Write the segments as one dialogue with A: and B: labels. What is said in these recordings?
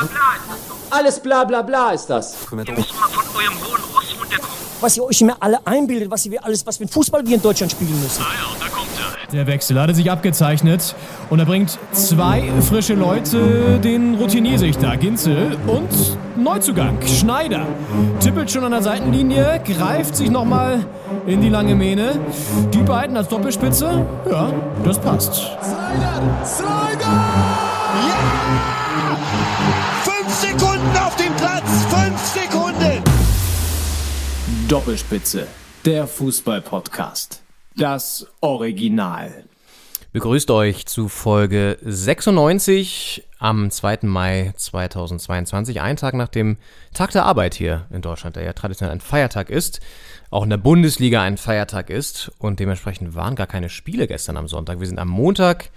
A: bla bla ist das doch.
B: Alles bla bla bla ist das.
A: Ihr müsst mal von eurem hohen Ross runterkommen.
C: Was ihr euch immer alle einbildet, was wir alles, was für ein Fußball wir in Deutschland spielen müssen.
A: Ah ja, da kommt er.
D: Der Wechsel hatte sich abgezeichnet und er bringt zwei frische Leute, den Routiniersichter Ginzel und Neuzugang Schneider. Tippelt schon an der Seitenlinie, greift sich nochmal in die lange Mähne. Die beiden als Doppelspitze, ja, das passt.
E: Slider! Slider! Sekunden auf dem Platz! Fünf Sekunden!
D: Doppelspitze, der Fußball-Podcast. Das Original.
F: Begrüßt euch zu Folge 96 am 2. Mai 2022, einen Tag nach dem Tag der Arbeit hier in Deutschland, der ja traditionell ein Feiertag ist, auch in der Bundesliga ein Feiertag ist und dementsprechend waren gar keine Spiele gestern am Sonntag. Wir sind am Montag,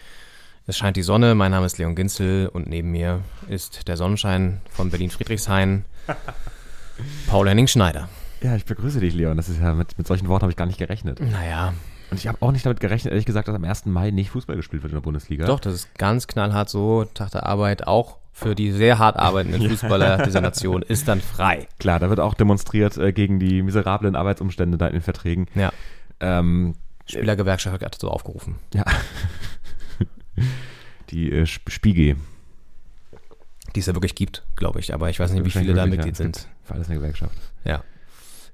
F: es scheint die Sonne, mein Name ist Leon Ginzel und neben mir ist der Sonnenschein von Berlin-Friedrichshain, Paul Henning Schneider.
G: Ja, ich begrüße dich, Leon. Das ist ja mit, mit solchen Worten habe ich gar nicht gerechnet.
F: Naja,
G: Und ich habe auch nicht damit gerechnet, ehrlich gesagt, dass am 1. Mai nicht Fußball gespielt wird in der Bundesliga.
F: Doch, das ist ganz knallhart so. Tag der Arbeit auch für die sehr hart arbeitenden Fußballer dieser Nation ist dann frei.
G: Klar, da wird auch demonstriert äh, gegen die miserablen Arbeitsumstände da in den Verträgen.
F: Ja.
G: Ähm,
F: Spielergewerkschaft hat dazu aufgerufen.
G: ja. die äh, Sp- Spiegel.
F: Die es ja wirklich gibt, glaube ich. Aber ich weiß nicht, wie viele da Mitglied sind.
G: Für alles eine Gewerkschaft.
F: Ja.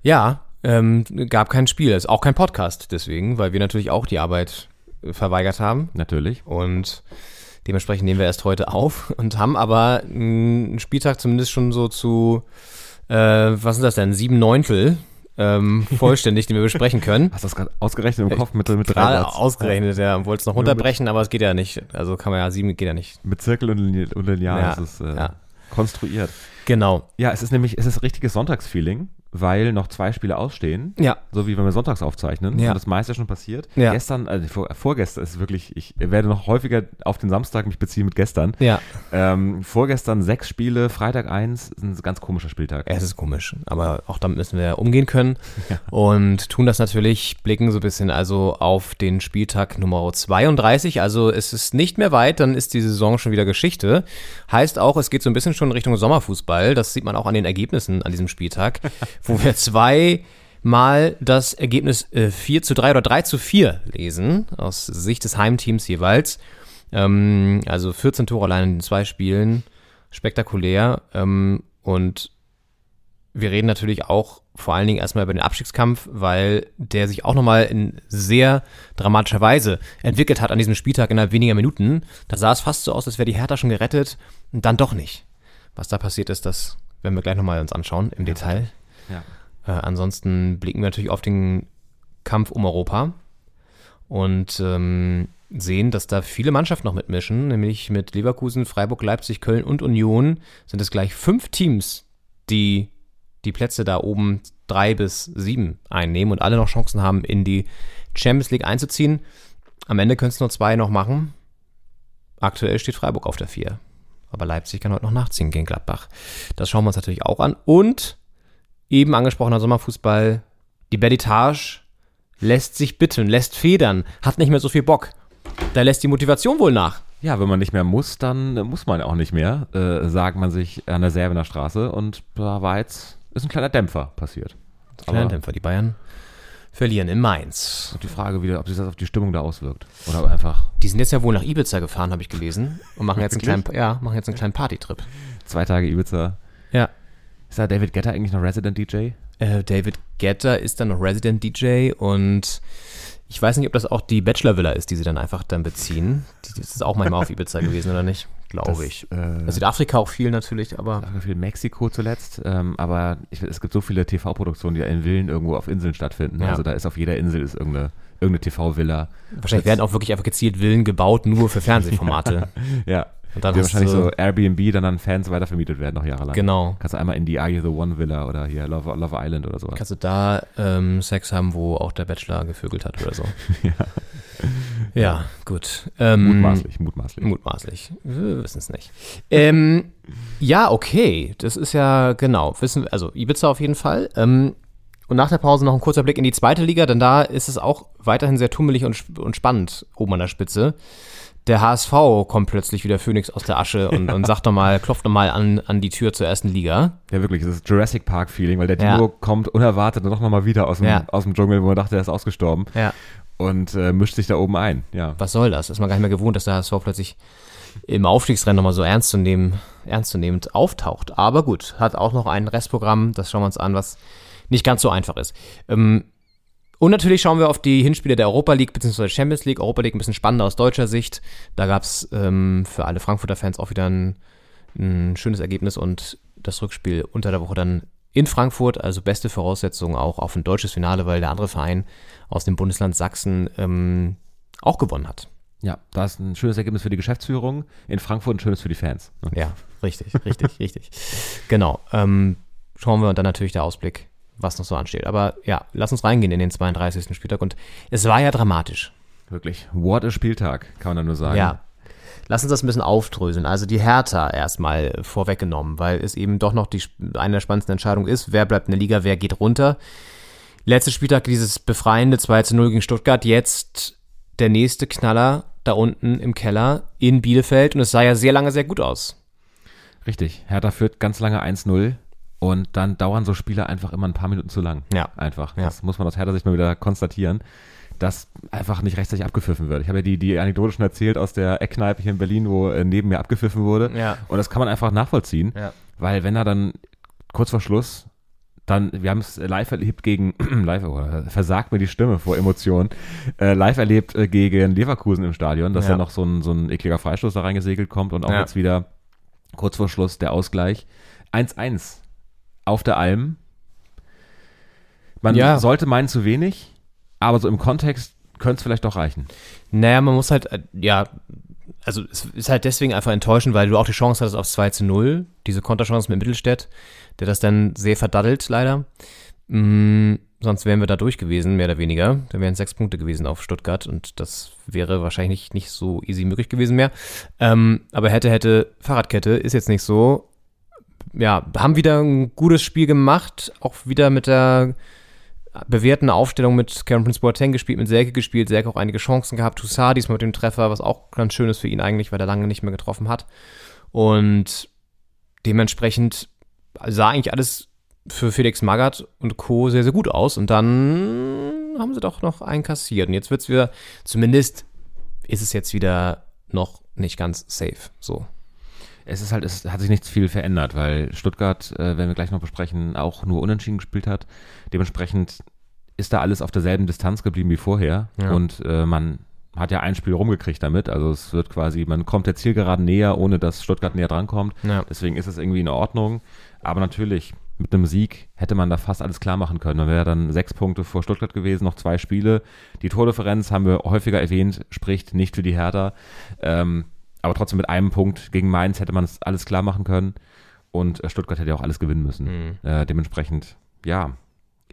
F: Ja, ähm, gab kein Spiel. Ist auch kein Podcast deswegen, weil wir natürlich auch die Arbeit äh, verweigert haben.
G: Natürlich.
F: Und dementsprechend nehmen wir erst heute auf und haben aber einen Spieltag zumindest schon so zu, äh, was sind das denn, sieben Neuntel ähm, vollständig, den wir besprechen können.
G: Hast du das gerade ausgerechnet im Kopf mit, mit drei Satz?
F: ausgerechnet, ja. Wollte es noch runterbrechen, aber es geht ja nicht. Also kann man ja, sieben geht ja nicht.
G: Mit Zirkel und Lineal
F: Ja,
G: ist es äh,
F: ja.
G: konstruiert.
F: Genau.
G: Ja, es ist nämlich, es ist richtiges Sonntagsfeeling, weil noch zwei Spiele ausstehen.
F: Ja.
G: So wie wenn wir sonntags aufzeichnen.
F: Ja.
G: Und das meiste schon passiert.
F: Ja.
G: Gestern, also vor, vorgestern ist wirklich, ich werde noch häufiger auf den Samstag mich beziehen mit gestern.
F: Ja.
G: Ähm, vorgestern sechs Spiele, Freitag eins, ist ein ganz komischer Spieltag.
F: Es ist komisch, aber auch damit müssen wir umgehen können und tun das natürlich, blicken so ein bisschen also auf den Spieltag Nummer 32, also es ist nicht mehr weit, dann ist die Saison schon wieder Geschichte. Heißt auch, es geht so ein bisschen schon Richtung Sommerfußball, das sieht man auch an den Ergebnissen an diesem Spieltag, wo wir zwei mal das Ergebnis äh, 4 zu 3 oder 3 zu 4 lesen, aus Sicht des Heimteams jeweils. Ähm, also 14 Tore allein in den zwei Spielen, spektakulär. Ähm, und wir reden natürlich auch vor allen Dingen erstmal über den Abstiegskampf, weil der sich auch nochmal in sehr dramatischer Weise entwickelt hat an diesem Spieltag innerhalb weniger Minuten. Da sah es fast so aus, als wäre die Hertha schon gerettet und dann doch nicht. Was da passiert ist, das werden wir gleich nochmal uns anschauen im Detail.
G: Ja.
F: Äh, ansonsten blicken wir natürlich auf den Kampf um Europa und ähm, sehen, dass da viele Mannschaften noch mitmischen, nämlich mit Leverkusen, Freiburg, Leipzig, Köln und Union sind es gleich fünf Teams, die die Plätze da oben drei bis sieben einnehmen und alle noch Chancen haben, in die Champions League einzuziehen. Am Ende können es nur zwei noch machen. Aktuell steht Freiburg auf der vier. Aber Leipzig kann heute noch nachziehen gegen Gladbach. Das schauen wir uns natürlich auch an. Und eben angesprochener Sommerfußball, die Beditage lässt sich bitten, lässt federn, hat nicht mehr so viel Bock. Da lässt die Motivation wohl nach.
G: Ja, wenn man nicht mehr muss, dann muss man auch nicht mehr, äh, sagt man sich an der Serbener Straße. Und da war jetzt, ist ein kleiner Dämpfer passiert.
F: Kleiner
G: Aber-
F: Dämpfer, die Bayern verlieren in Mainz.
G: Und die Frage wieder, ob sich das auf die Stimmung da auswirkt. Oder einfach
F: Die sind jetzt ja wohl nach Ibiza gefahren, habe ich gelesen. Und machen jetzt einen kleinen, ja, machen jetzt einen kleinen Partytrip.
G: zwei Tage Ibiza.
F: Ja.
G: Ist da David Getter eigentlich noch Resident DJ?
F: Äh, David Getter ist dann noch Resident DJ und ich weiß nicht, ob das auch die Bachelor Villa ist, die sie dann einfach dann beziehen. Das ist auch manchmal auf Ibiza gewesen, oder nicht? Glaube
G: Das,
F: ich.
G: äh,
F: Also Südafrika auch viel natürlich, aber
G: viel Mexiko zuletzt, ähm, aber ich, es gibt so viele TV-Produktionen, die ja in Villen irgendwo auf Inseln stattfinden.
F: Ja.
G: Also da ist auf jeder Insel ist irgendeine, irgendeine TV-Villa.
F: wahrscheinlich werden auch wirklich einfach gezielt Villen gebaut, nur für Fernsehformate.
G: Ja.
F: Und dann
G: die wahrscheinlich so Airbnb dann an Fans weitervermietet werden noch jahrelang.
F: Genau.
G: Kannst du einmal in die Are You the One Villa oder hier Love, Love Island oder sowas.
F: Kannst du da ähm, Sex haben, wo auch der Bachelor gevögelt hat oder so. ja. gut. Ähm,
G: Mutmaßlich, mutmaßlich.
F: Mutmaßlich. Wir wissen es nicht. Ähm, ja, okay. Das ist ja genau. Wissen, also Ibiza auf jeden Fall. Ähm, und nach der Pause noch ein kurzer Blick in die zweite Liga, denn da ist es auch weiterhin sehr tummelig und, und spannend oben an der Spitze. Der HSV kommt plötzlich wieder Phoenix aus der Asche und, und sagt nochmal, klopft nochmal an, an die Tür zur ersten Liga.
G: Ja, wirklich, das ist Jurassic Park-Feeling, weil der
F: Ja.
G: Dino kommt unerwartet doch nochmal wieder aus dem,
F: Ja.
G: aus dem Dschungel, wo man dachte, er ist ausgestorben
F: Ja.
G: und äh, mischt sich da oben ein. Ja.
F: Was soll das? Ist man gar nicht mehr gewohnt, dass der HSV plötzlich im Aufstiegsrennen nochmal so ernst zu nehmen, ernstzunehmend auftaucht. Aber gut, hat auch noch ein Restprogramm, das schauen wir uns an, was nicht ganz so einfach ist. Ähm, und natürlich schauen wir auf die Hinspiele der Europa League bzw. Champions League. Europa League ein bisschen spannender aus deutscher Sicht. Da gab es ähm, für alle Frankfurter Fans auch wieder ein, ein schönes Ergebnis und das Rückspiel unter der Woche dann in Frankfurt. Also beste Voraussetzungen auch auf ein deutsches Finale, weil der andere Verein aus dem Bundesland Sachsen ähm, auch gewonnen hat.
G: ja, da ist ein schönes Ergebnis für die Geschäftsführung, in Frankfurt ein schönes für die Fans. ne?
F: Ja, richtig, richtig, richtig. Genau. Ähm, schauen wir und dann natürlich der Ausblick, was noch so ansteht. Aber ja, lass uns reingehen in den 32. Spieltag. Und es war ja dramatisch.
G: Wirklich, what a Spieltag, kann man da nur sagen.
F: Ja. Lass uns das ein bisschen aufdröseln. Also die Hertha erstmal vorweggenommen, weil es eben doch noch die, eine der spannendsten Entscheidungen ist, wer bleibt in der Liga, wer geht runter. Letzter Spieltag dieses befreiende 2 zu 0 gegen Stuttgart, jetzt der nächste Knaller da unten im Keller in Bielefeld und es sah ja sehr lange sehr gut aus.
G: Richtig, Hertha führt ganz lange 1-0 und dann dauern so Spiele einfach immer ein paar Minuten zu lang.
F: Ja.
G: Einfach.
F: Ja.
G: Das muss man aus Hertha Sicht mal wieder konstatieren, dass einfach nicht rechtzeitig abgepfiffen wird. Ich habe ja die, die Anekdote schon erzählt aus der Eckkneipe hier in Berlin, wo äh, neben mir abgepfiffen wurde.
F: Ja.
G: Und das kann man einfach nachvollziehen,
F: Ja.
G: weil wenn er dann kurz vor Schluss dann, wir haben es live erlebt gegen, live, oh, versagt mir die Stimme vor Emotionen, äh, live erlebt äh, gegen Leverkusen im Stadion, dass
F: Ja.
G: ja noch so ein, so ein ekliger Freistoß da reingesegelt kommt und auch
F: Ja.
G: jetzt wieder kurz vor Schluss der Ausgleich. 1-1 auf der Alm. Man
F: Ja.
G: sollte meinen zu wenig, aber so im Kontext könnte es vielleicht doch reichen.
F: Naja, man muss halt, äh, ja, also es ist halt deswegen einfach enttäuschend, weil du auch die Chance hattest auf 2 zu 0, diese Konterchance mit Mittelstädt, der das dann sehr verdaddelt, leider. Mm, sonst wären wir da durch gewesen, mehr oder weniger. Da wären sechs Punkte gewesen auf Stuttgart und das wäre wahrscheinlich nicht, nicht so easy möglich gewesen mehr. Ähm, aber hätte, hätte, Fahrradkette ist jetzt nicht so. Ja, haben wieder ein gutes Spiel gemacht, auch wieder mit der bewährten Aufstellung mit Karen Prince Boateng gespielt, mit Selke gespielt, Selke auch einige Chancen gehabt, Toussaint diesmal mit dem Treffer, was auch ganz schön ist für ihn eigentlich, weil er lange nicht mehr getroffen hat. Und dementsprechend sah eigentlich alles für Felix Magath und Co. sehr, sehr gut aus. Und dann haben sie doch noch einkassiert. Und jetzt wird es wieder, zumindest ist es jetzt wieder noch nicht ganz safe. So.
G: Es ist halt, es hat sich nichts viel verändert, weil Stuttgart, äh, werden wir gleich noch besprechen, auch nur unentschieden gespielt hat. Dementsprechend ist da alles auf derselben Distanz geblieben wie vorher.
F: Ja.
G: Und äh, man hat ja ein Spiel rumgekriegt damit. Also es wird quasi, man kommt der Zielgeraden näher, ohne dass Stuttgart näher drankommt.
F: Ja.
G: Deswegen ist es irgendwie in Ordnung. Aber natürlich, mit einem Sieg hätte man da fast alles klar machen können. Man wäre dann sechs Punkte vor Stuttgart gewesen, noch zwei Spiele. Die Tordifferenz haben wir häufiger erwähnt, spricht nicht für die Hertha. Ähm, aber trotzdem mit einem Punkt gegen Mainz hätte man es alles klar machen können. Und äh, Stuttgart hätte ja auch alles gewinnen müssen. Äh, dementsprechend, ja,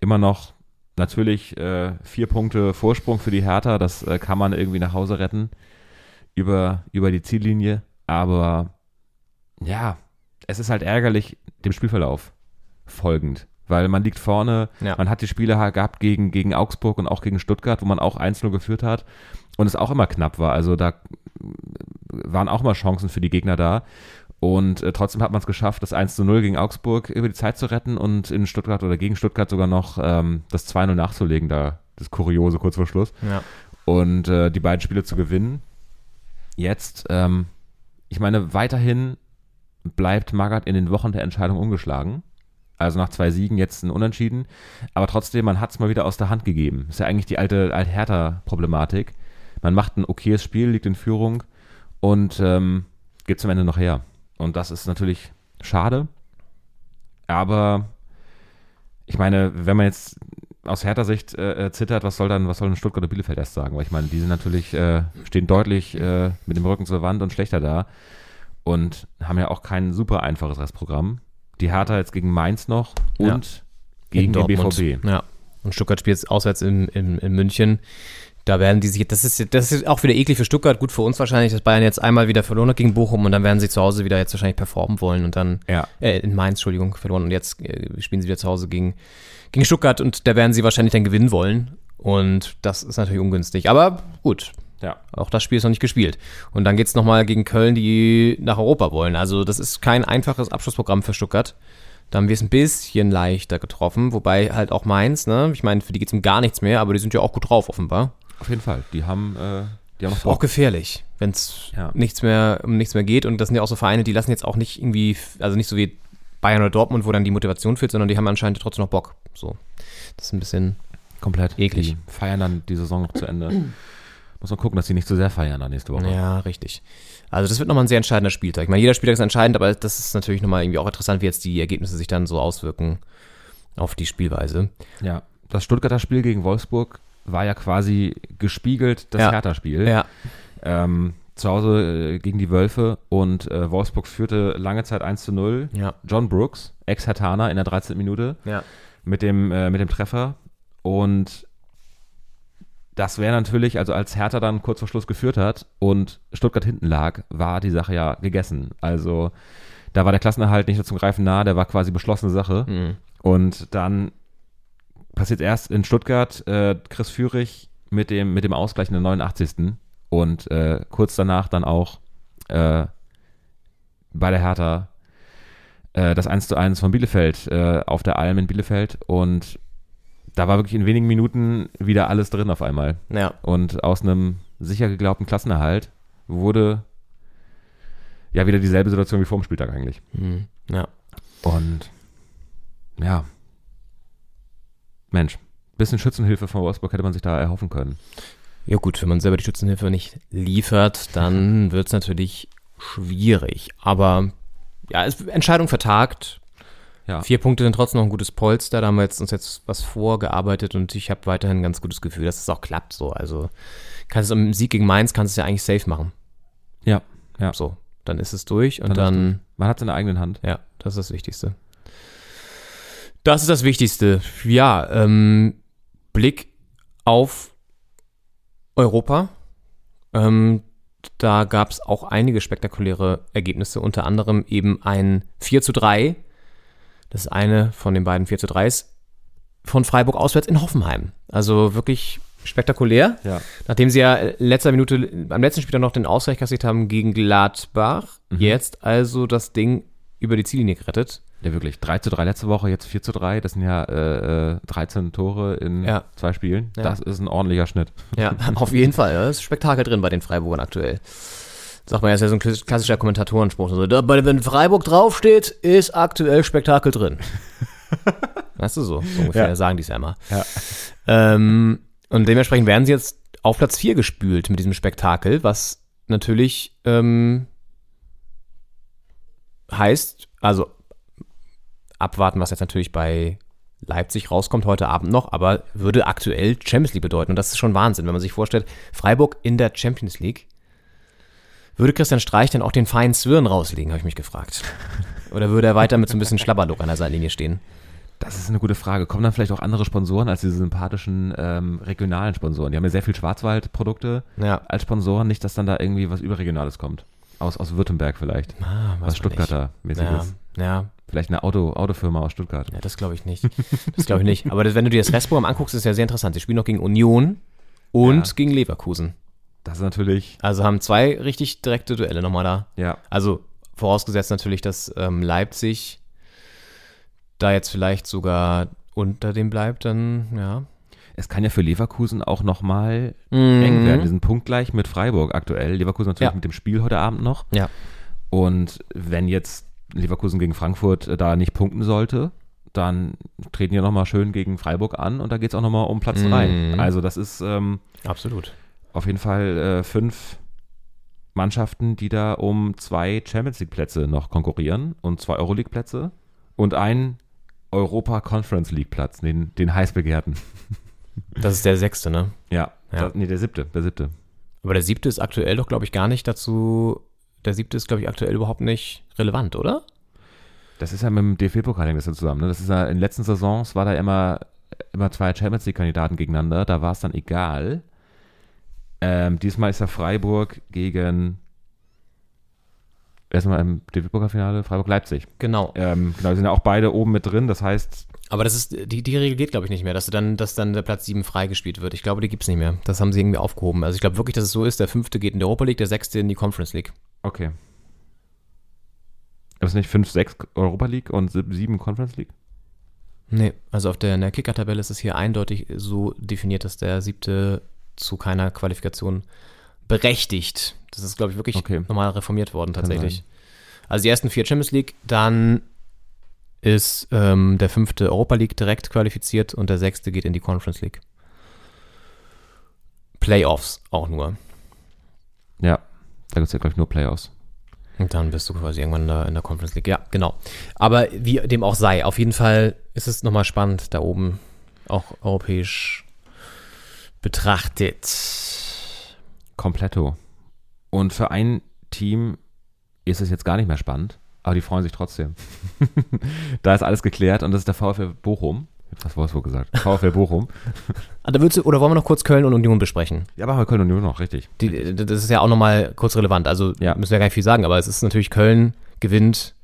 G: immer noch natürlich äh, vier Punkte Vorsprung für die Hertha. Das äh, kann man irgendwie nach Hause retten über, über die Ziellinie. Aber ja, es ist halt ärgerlich dem Spielverlauf folgend. Weil man liegt vorne,
F: Ja.
G: man hat die Spiele ha- gehabt gegen, gegen Augsburg und auch gegen Stuttgart, wo man auch 1-0 geführt hat und es auch immer knapp war. Also da waren auch mal Chancen für die Gegner da. Und äh, trotzdem hat man es geschafft, das 1 0 gegen Augsburg über die Zeit zu retten und in Stuttgart oder gegen Stuttgart sogar noch ähm, das 2-0 nachzulegen, da das Kuriose kurz vor Schluss.
F: Ja.
G: Und äh, die beiden Spiele zu gewinnen. Jetzt, ähm, ich meine, weiterhin bleibt Magath in den Wochen der Entscheidung ungeschlagen. Also nach zwei Siegen jetzt ein Unentschieden. Aber trotzdem, man hat es mal wieder aus der Hand gegeben. Ist ja eigentlich die alte Alt-Hertha-Problematik. Man macht ein okayes Spiel, liegt in Führung und ähm, geht zum Ende noch her. Und das ist natürlich schade. Aber ich meine, wenn man jetzt aus härter Sicht äh, äh, zittert, was soll dann, was soll denn Stuttgart oder Bielefeld erst sagen? Weil ich meine, die sind natürlich, äh, stehen deutlich äh, mit dem Rücken zur Wand und schlechter da und haben ja auch kein super einfaches Restprogramm. Die Hertha jetzt gegen Mainz noch
F: Ja.
G: und gegen
F: In
G: den. BVB.
F: Ja. Und Stuttgart spielt jetzt auswärts in, in, in München. Da werden die sich, das ist, das ist auch wieder eklig für Stuttgart, gut für uns wahrscheinlich, dass Bayern jetzt einmal wieder verloren hat gegen Bochum und dann werden sie zu Hause wieder jetzt wahrscheinlich performen wollen und dann,
G: Ja.
F: äh, in Mainz, Entschuldigung, verloren und jetzt äh, spielen sie wieder zu Hause gegen, gegen Stuttgart und da werden sie wahrscheinlich dann gewinnen wollen und das ist natürlich ungünstig. Aber gut,
G: Ja.
F: Auch das Spiel ist noch nicht gespielt. Und dann geht's noch nochmal gegen Köln, die nach Europa wollen. Also das ist kein einfaches Abschlussprogramm für Stuttgart. Da haben wir es ein bisschen leichter getroffen, wobei halt auch Mainz, ne? Ich meine, für die geht's um gar nichts mehr, aber die sind ja auch gut drauf, offenbar.
G: Auf jeden Fall. Die haben, äh, die haben
F: Auch gefährlich, wenn es
G: Ja.
F: nichts mehr um nichts mehr geht. Und das sind ja auch so Vereine, die lassen jetzt auch nicht irgendwie, also nicht so wie Bayern oder Dortmund, wo dann die Motivation fehlt, sondern die haben anscheinend trotzdem noch Bock. So. Das ist ein bisschen.
G: Komplett.
F: Eklig.
G: Die feiern dann die Saison noch zu Ende. Muss man gucken, dass sie nicht zu sehr feiern dann nächste Woche.
F: Ja, richtig. Also das wird nochmal ein sehr entscheidender Spieltag. Ich meine, jeder Spieltag ist entscheidend, aber das ist natürlich nochmal irgendwie auch interessant, wie jetzt die Ergebnisse sich dann so auswirken auf die Spielweise.
G: Ja. Das Stuttgarter Spiel gegen Wolfsburg war ja quasi gespiegelt das
F: Ja.
G: Hertha-Spiel.
F: Ja,
G: Ähm, zu Hause äh, gegen die Wölfe und äh, Wolfsburg führte lange Zeit 1 zu 0.
F: ja,
G: John Brooks, Ex-Hertaner in der 13. Minute
F: ja.
G: mit dem, äh, mit dem Treffer. Und das wäre natürlich, also als Hertha dann kurz vor Schluss geführt hat und Stuttgart hinten lag, war die Sache ja gegessen. Also da war der Klassenerhalt nicht nur zum Greifen nah, der war quasi beschlossene Sache.
F: Mhm.
G: Und dann passiert erst in Stuttgart äh, Chris Führig mit dem, mit dem Ausgleich in der 89. Und äh, kurz danach dann auch äh, bei der Hertha äh, das 1 zu 1 von Bielefeld äh, auf der Alm in Bielefeld. Und da war wirklich in wenigen Minuten wieder alles drin auf einmal.
F: Ja,
G: Und aus einem sicher geglaubten Klassenerhalt wurde ja wieder dieselbe Situation wie vor dem Spieltag eigentlich.
F: mhm. ja.
G: Und ja, Mensch, bisschen Schützenhilfe von Wolfsburg hätte man sich da erhoffen können.
F: Ja gut, wenn man selber die Schützenhilfe nicht liefert, dann wird es natürlich schwierig. Aber ja, Entscheidung vertagt.
G: Ja.
F: Vier Punkte sind trotzdem noch ein gutes Polster. Da haben wir jetzt, uns jetzt was vorgearbeitet und ich habe weiterhin ein ganz gutes Gefühl, dass es auch klappt. So, also kannst du im Sieg gegen Mainz kannst du es ja eigentlich safe machen.
G: Ja, ja.
F: So, dann ist es durch und
G: Dann
F: dann,
G: Man hat es in der eigenen Hand.
F: ja, das ist das Wichtigste. Das ist das Wichtigste. Ja, ähm, Blick auf Europa. Ähm, da gab es auch einige spektakuläre Ergebnisse, unter anderem eben ein 4 zu 3. Das eine von den beiden 4 zu 3s von Freiburg auswärts in Hoffenheim. Also wirklich spektakulär.
G: Ja.
F: Nachdem sie ja letzter Minute am letzten Spiel dann noch den Ausgleich kassiert haben gegen Gladbach, jetzt also das Ding über die Ziellinie gerettet.
G: Ja, wirklich. 3 zu 3 letzte Woche, jetzt 4 zu 3. Das sind ja äh, äh, 13 Tore in
F: Ja.
G: zwei Spielen.
F: Ja.
G: Das ist ein ordentlicher Schnitt.
F: Ja, auf jeden Fall. Da ist Spektakel drin bei den Freiburgern aktuell. Sagt man ja, ist ja so ein klass- klassischer Kommentatorenspruch. So, da, wenn Freiburg draufsteht, ist aktuell Spektakel drin. weißt du so? So ungefähr
G: Ja.
F: sagen die es ja immer.
G: Ja.
F: Ähm, und dementsprechend werden sie jetzt auf Platz 4 gespült mit diesem Spektakel, was natürlich ähm, heißt, also abwarten, was jetzt natürlich bei Leipzig rauskommt heute Abend noch, aber würde aktuell Champions League bedeuten. Und das ist schon Wahnsinn, wenn man sich vorstellt, Freiburg in der Champions League. Würde Christian Streich dann auch den feinen Zwirn rauslegen, habe ich mich gefragt. Oder würde er weiter mit so ein bisschen Schlabberlook an der Seitenlinie stehen?
G: Das ist eine gute Frage. Kommen dann vielleicht auch andere Sponsoren als diese sympathischen ähm, regionalen Sponsoren? Die haben ja sehr viel Schwarzwald-Produkte
F: Ja.
G: als Sponsoren. Nicht, dass dann da irgendwie was Überregionales kommt. Aus, aus Württemberg vielleicht.
F: Ah,
G: was Stuttgarter
F: Ja, ja,
G: Vielleicht eine Auto, Autofirma aus Stuttgart.
F: ja, das glaube ich nicht. Das glaube ich nicht. Aber das, wenn du dir das Restprogramm anguckst, ist ja sehr interessant. Sie spielen noch gegen Union und
G: Ja.
F: gegen Leverkusen.
G: Das ist natürlich,
F: Also haben zwei richtig direkte Duelle nochmal da.
G: ja,
F: Also vorausgesetzt natürlich, dass ähm, Leipzig da jetzt vielleicht sogar unter dem bleibt, dann ja.
G: es kann ja für Leverkusen auch nochmal
F: Mhm.
G: eng werden. Die sind punktgleich mit Freiburg aktuell. Leverkusen natürlich
F: Ja.
G: mit dem Spiel heute Abend noch.
F: Ja.
G: Und wenn jetzt Leverkusen gegen Frankfurt äh, da nicht punkten sollte, dann treten die nochmal schön gegen Freiburg an und da geht es auch nochmal um Platz
F: Mhm.
G: 3. Also das ist ähm,
F: Absolut.
G: Auf jeden Fall äh, fünf Mannschaften, die da um zwei Champions League Plätze noch konkurrieren und zwei Euroleague Plätze und einen Europa Conference League Platz, den, den heiß begehrten.
F: Das ist der sechste, ne?
G: Ja,
F: Ja.
G: Da, nee, der siebte, der siebte.
F: Aber der siebte ist aktuell doch, glaube ich, gar nicht dazu. Der siebte ist, glaube ich, aktuell überhaupt nicht relevant, oder?
G: Das ist ja mit dem DFB-Pokal hängt das ja zusammen. Ne? Das ist ja in den letzten Saisons war da immer, immer zwei Champions League-Kandidaten gegeneinander. Da war es dann egal. Ähm, diesmal ist ja Freiburg gegen erstmal im DFB-Pokalfinale Freiburg-Leipzig.
F: Genau.
G: Ähm, genau, die sind ja auch beide oben mit drin. Das heißt,
F: Aber das ist, die, die Regel geht, glaube ich, nicht mehr, dass dann, dass dann der Platz 7 freigespielt wird. Ich glaube, die gibt es nicht mehr. Das haben sie irgendwie aufgehoben. Also ich glaube wirklich, dass es so ist, der fünfte geht in die Europa League, der sechste in die Conference League.
G: Okay. Ist nicht 5, 6 Europa League und 7 Conference League?
F: Nee, also auf der, der Kicker-Tabelle ist es hier eindeutig so definiert, dass der siebte zu keiner Qualifikation berechtigt. Das ist, glaube ich, wirklich
G: Okay.
F: nochmal reformiert worden tatsächlich. Also die ersten vier Champions League, dann ist ähm, der fünfte Europa League direkt qualifiziert und der sechste geht in die Conference League. Playoffs auch nur.
G: Ja, da gibt es ja, glaube ich, nur Playoffs.
F: Und dann bist du quasi irgendwann in der, in der Conference League. Ja, genau. Aber wie dem auch sei, auf jeden Fall ist es nochmal spannend, da oben auch europäisch betrachtet.
G: Kompletto. Und für ein Team ist es jetzt gar nicht mehr spannend, aber die freuen sich trotzdem. da ist alles geklärt und das ist der VfL Bochum. Ich hab fast Wolfsburg gesagt. VfL Bochum.
F: Da würdest du, oder wollen wir noch kurz Köln und Union besprechen?
G: Ja, aber Köln und Union noch, richtig.
F: Die, das ist ja auch nochmal kurz relevant. Also
G: Ja.
F: müssen wir gar nicht viel sagen, aber es ist natürlich Köln gewinnt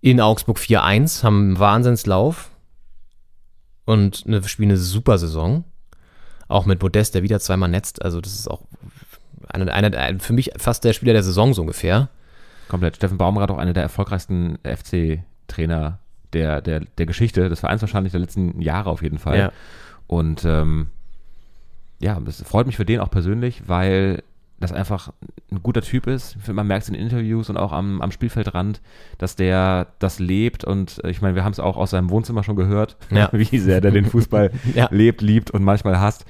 F: in Augsburg 4-1, haben einen Wahnsinnslauf und eine, spielen eine super Saison. Auch mit Modest, der wieder zweimal netzt. Also das ist auch einer, einer, für mich fast der Spieler der Saison so ungefähr.
G: Komplett. Steffen Baumgart auch einer der erfolgreichsten FC-Trainer der, der, der Geschichte des Vereins wahrscheinlich der letzten Jahre auf jeden Fall.
F: Ja.
G: Und ähm, ja, das freut mich für den auch persönlich, weil das einfach ein guter Typ ist. Man merkt es in Interviews und auch am, am Spielfeldrand, dass der das lebt. Und äh, ich meine, wir haben es auch aus seinem Wohnzimmer schon gehört,
F: Ja.
G: wie sehr der den Fußball
F: Ja.
G: lebt, liebt und manchmal hasst.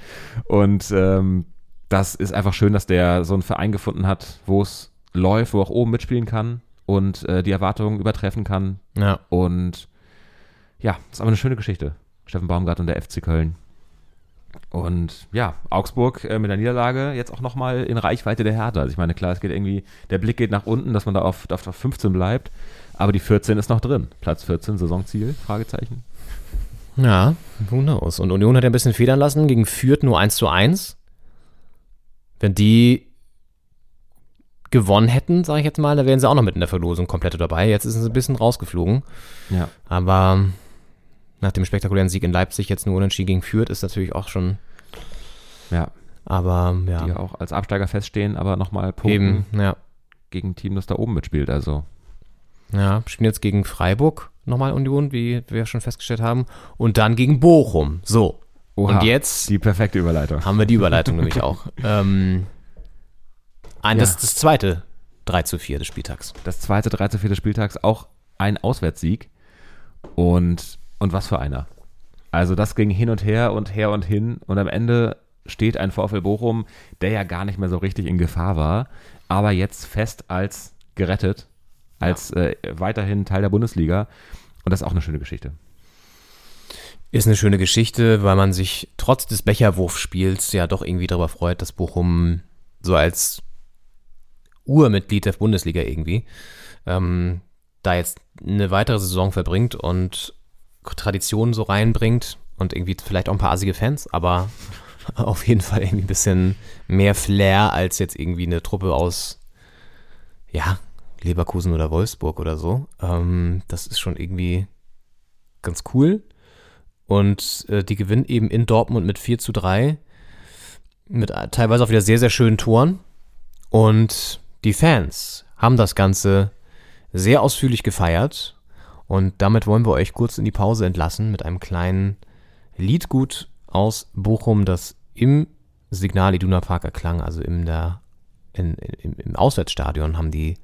G: Und ähm, das ist einfach schön, dass der so einen Verein gefunden hat, wo es läuft, wo er auch oben mitspielen kann und äh, die Erwartungen übertreffen kann.
F: Ja.
G: Und ja, ist aber eine schöne Geschichte. Steffen Baumgart und der FC Köln. Und ja, Augsburg äh, mit der Niederlage jetzt auch nochmal in Reichweite der Hertha. Also ich meine, klar, es geht irgendwie, der Blick geht nach unten, dass man da auf, auf 15 bleibt. Aber die 14 ist noch drin. Platz 14, Saisonziel, Fragezeichen.
F: Ja, who knows. Und Union hat ja ein bisschen federn lassen, gegen Fürth nur 1 zu 1. Wenn die gewonnen hätten, sage ich jetzt mal, da wären sie auch noch mit in der Verlosung komplett dabei. Jetzt ist sie ein bisschen rausgeflogen.
G: Ja.
F: Aber nach dem spektakulären Sieg in Leipzig jetzt nur unentschieden gegen Fürth ist natürlich auch schon,
G: Ja,
F: aber
G: die ja
F: ja,
G: auch als Absteiger feststehen, aber nochmal punkten
F: eben, ja.
G: gegen ein Team, das da oben mitspielt. Also
F: Ja, spielen jetzt gegen Freiburg nochmal Union, wie wir schon festgestellt haben. Und dann gegen Bochum. So.
G: Oha,
F: Und jetzt
G: die perfekte Überleitung.
F: haben wir die Überleitung nämlich auch. Ähm, ein,
G: Ja.
F: das, das zweite 3 zu 4 des Spieltags.
G: Das zweite, 13, vierte Spieltags auch ein Auswärtssieg. Und, und was für einer. Also das ging hin und her und her und hin. Und am Ende steht ein VfL Bochum, der ja gar nicht mehr so richtig in Gefahr war, aber jetzt fest als gerettet, als äh, weiterhin Teil der Bundesliga. Und das ist auch eine schöne Geschichte.
F: Ist eine schöne Geschichte, weil man sich trotz des Becherwurfspiels ja doch irgendwie darüber freut, dass Bochum so als Urmitglied der Bundesliga irgendwie ähm, da jetzt eine weitere Saison verbringt und Traditionen so reinbringt und irgendwie vielleicht auch ein paar assige Fans, aber auf jeden Fall irgendwie ein bisschen mehr Flair als jetzt irgendwie eine Truppe aus, ja, Leverkusen oder Wolfsburg oder so. Ähm, das ist schon irgendwie ganz cool. Und äh, die gewinnen eben in Dortmund mit 4 zu 3. Mit äh, teilweise auch wieder sehr, sehr schönen Toren. Und die Fans haben das Ganze sehr ausführlich gefeiert. Und damit wollen wir euch kurz in die Pause entlassen mit einem kleinen Liedgut aus Bochum, das im Signal Iduna Park erklang, also in der, in, im, im Auswärtsstadion haben die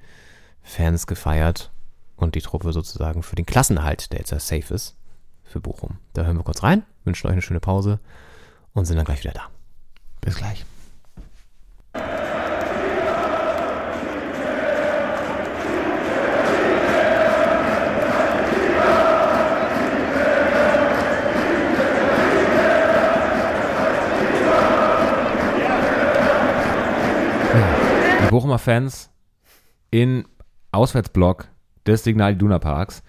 F: Fans gefeiert und die Truppe sozusagen für den Klassenerhalt, der jetzt ja safe ist, für Bochum. Da hören wir kurz rein, wünschen euch eine schöne Pause und sind dann gleich wieder da.
G: Bis gleich. Bochumer Fans in Auswärtsblock des Signal Iduna Parks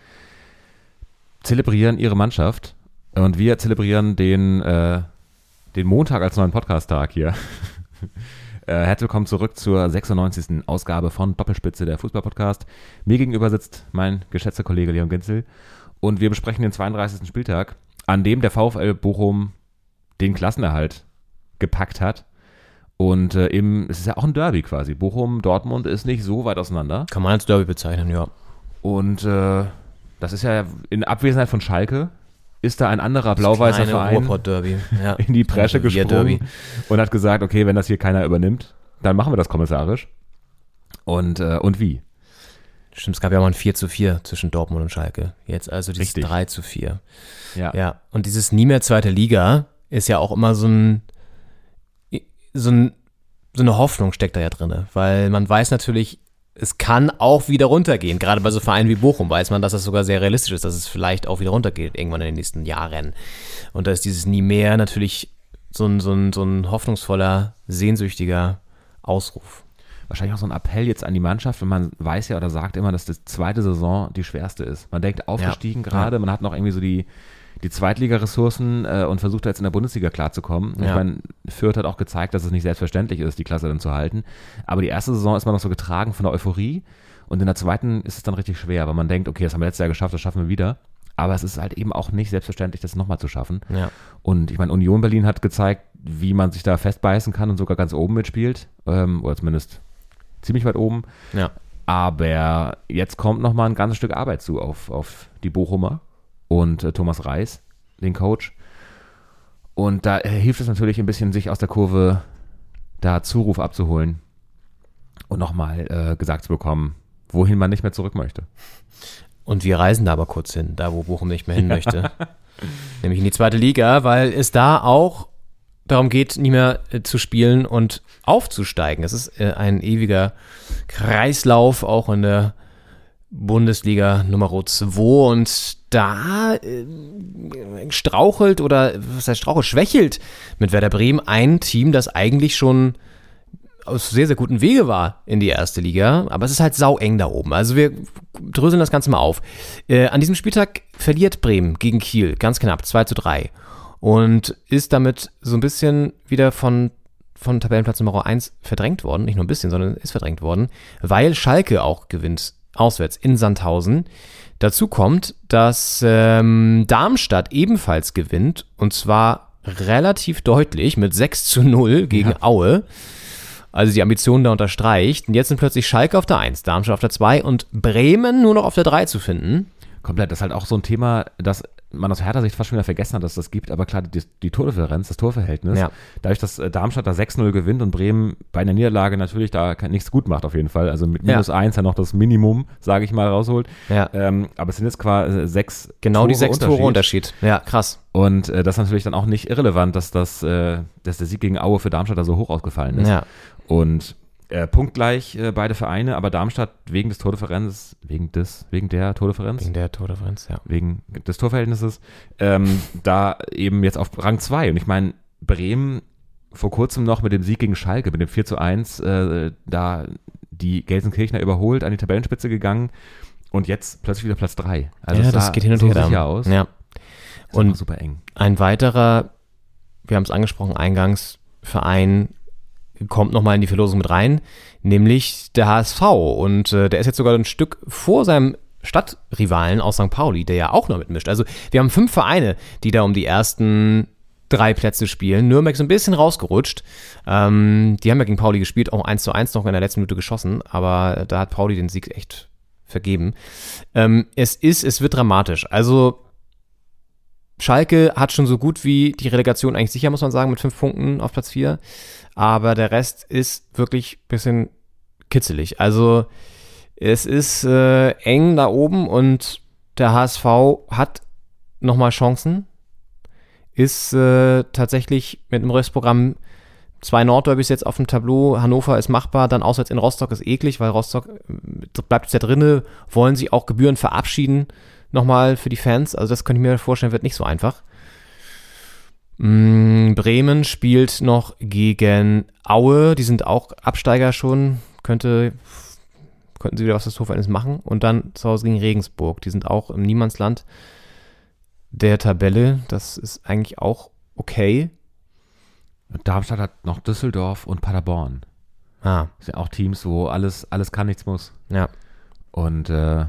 G: zelebrieren ihre Mannschaft und wir zelebrieren den, äh, den Montag als neuen Podcast-Tag hier. äh, herzlich willkommen zurück zur 96. Ausgabe von Doppelspitze, der Fußball-Podcast. Mir gegenüber sitzt mein geschätzter Kollege Leon Ginzel und wir besprechen den 32. Spieltag, an dem der VfL Bochum den Klassenerhalt gepackt hat. Und äh, eben, es ist ja auch ein Derby quasi. Bochum, Dortmund ist nicht so weit auseinander.
F: Kann man als Derby bezeichnen, ja.
G: Und äh, das ist ja in Abwesenheit von Schalke, ist da ein anderer blau-weißer Verein.
F: Ja.
G: in die
F: Revier-Derby.
G: gesprungen und hat gesagt, okay, wenn das hier keiner übernimmt, dann machen wir das kommissarisch. Und, äh, und wie?
F: Stimmt, es gab ja mal ein 4 zu 4 zwischen Dortmund und Schalke. Jetzt also dieses
G: Richtig.
F: 3 zu 4.
G: Ja.
F: Ja, und dieses nie mehr zweite Liga ist ja auch immer so ein, so ein, so eine Hoffnung steckt da ja drin, weil man weiß natürlich, es kann auch wieder runtergehen. Gerade bei so Vereinen wie Bochum weiß man, dass das sogar sehr realistisch ist, dass es vielleicht auch wieder runtergeht, irgendwann in den nächsten Jahren. Und da ist dieses nie mehr natürlich so ein, so ein, so ein hoffnungsvoller, sehnsüchtiger Ausruf.
G: Wahrscheinlich auch so ein Appell jetzt an die Mannschaft, wenn man weiß ja oder sagt immer, dass die zweite Saison die schwerste ist. Man denkt, aufgestiegen gerade, man hat noch irgendwie so die, die Zweitliga-Ressourcen äh, und versucht jetzt in der Bundesliga klarzukommen. Ich
F: Ja.
G: meine, Fürth hat auch gezeigt, dass es nicht selbstverständlich ist, die Klasse dann zu halten. Aber die erste Saison ist man noch so getragen von der Euphorie und in der zweiten ist es dann richtig schwer, weil man denkt, okay, das haben wir letztes Jahr geschafft, das schaffen wir wieder. Aber es ist halt eben auch nicht selbstverständlich, das nochmal zu schaffen.
F: Ja.
G: Und ich meine, Union Berlin hat gezeigt, wie man sich da festbeißen kann und sogar ganz oben mitspielt. Ähm, oder zumindest ziemlich weit oben.
F: Ja.
G: Aber jetzt kommt nochmal ein ganzes Stück Arbeit zu auf, auf die Bochumer und äh, Thomas Reis, den Coach. Und da äh, hilft es natürlich ein bisschen, sich aus der Kurve da Zuruf abzuholen und nochmal äh, gesagt zu bekommen, wohin man nicht mehr zurück möchte.
F: Und wir reisen da aber kurz hin, da wo Bochum nicht mehr hin möchte. Nämlich in die zweite Liga, weil es da auch darum geht, nie mehr äh, zu spielen und aufzusteigen. Es ist äh, ein ewiger Kreislauf, auch in der Bundesliga Nummer 2 und da äh, strauchelt oder was heißt strauchelt, schwächelt mit Werder Bremen ein Team, das eigentlich schon aus sehr, sehr guten Wege war in die erste Liga, aber es ist halt sau eng da oben. Also wir dröseln das Ganze mal auf. Äh, an diesem Spieltag verliert Bremen gegen Kiel, ganz knapp, 2 zu 3 und ist damit so ein bisschen wieder von, von Tabellenplatz Nummer 1 verdrängt worden, nicht nur ein bisschen, sondern ist verdrängt worden, weil Schalke auch gewinnt, auswärts in Sandhausen. Dazu kommt, dass ähm, Darmstadt ebenfalls gewinnt und zwar relativ deutlich mit 6 zu 0 gegen Aue. Also die Ambitionen da unterstreicht. Und jetzt sind plötzlich Schalke auf der 1, Darmstadt auf der 2 und Bremen nur noch auf der 3 zu finden.
G: Komplett. Das ist halt auch so ein Thema, das man aus Hertha Sicht fast schon wieder vergessen hat, dass es das gibt. Aber klar, die, die Tordifferenz, das Torverhältnis,
F: Ja.
G: dadurch, dass äh, Darmstadt da 6-0 gewinnt und Bremen bei einer Niederlage natürlich da nichts gut macht auf jeden Fall. Also mit
F: Ja.
G: minus 1 ja noch das Minimum, sage ich mal, rausholt.
F: Ja.
G: Ähm, aber es sind jetzt quasi sechs
F: Genau die
G: Tore
F: sechs Tore Unterschied. Ja, krass.
G: Und äh, das ist natürlich dann auch nicht irrelevant, dass, das, äh, dass der Sieg gegen Aue für Darmstadt da so hoch ausgefallen ist.
F: Ja.
G: Und äh, punktgleich äh, beide Vereine, aber Darmstadt wegen des Tordifferenzes, wegen des, wegen der Tordifferenz,
F: Wegen der Tordifferenz, ja.
G: wegen des Torverhältnisses, ähm, da eben jetzt auf Rang 2. Und ich meine, Bremen vor kurzem noch mit dem Sieg gegen Schalke, mit dem 4 zu 1, äh, da die Gelsenkirchner überholt, an die Tabellenspitze gegangen und jetzt plötzlich wieder Platz 3. Also
F: ja, das
G: sah
F: geht hin und
G: so
F: her.
G: sicher aus.
F: Ja. Und
G: super eng.
F: ein weiterer, wir haben es angesprochen, Eingangsverein kommt nochmal in die Verlosung mit rein, nämlich der HSV. Und äh, der ist jetzt sogar ein Stück vor seinem Stadtrivalen aus St. Pauli, der ja auch noch mitmischt. Also wir haben fünf Vereine, die da um die ersten drei Plätze spielen. Nürnberg ist ein bisschen rausgerutscht. Ähm, die haben ja gegen Pauli gespielt, auch 1 zu 1 noch in der letzten Minute geschossen, aber da hat Pauli den Sieg echt vergeben. Ähm, es ist, es wird dramatisch. Also Schalke hat schon so gut wie die Relegation eigentlich sicher, muss man sagen, mit fünf Punkten auf Platz vier. Aber der Rest ist wirklich ein bisschen kitzelig. Also es ist äh, eng da oben und der HSV hat nochmal Chancen. Ist äh, tatsächlich mit dem Restprogramm zwei Nordderbys jetzt auf dem Tableau. Hannover ist machbar, dann auswärts in Rostock ist eklig, weil Rostock äh, bleibt jetzt ja drinne, wollen sie auch Gebühren verabschieden nochmal für die Fans. Also das könnte ich mir vorstellen, wird nicht so einfach. Mm, Bremen spielt noch gegen Aue, die sind auch Absteiger schon, könnte könnten sie wieder was das Torverhältnis machen und dann zu Hause gegen Regensburg, die sind auch im Niemandsland der Tabelle, das ist eigentlich auch okay.
G: Darmstadt hat noch Düsseldorf und Paderborn.
F: Ah,
G: Das sind auch Teams, wo alles, alles kann, nichts muss.
F: ja.
G: Und äh,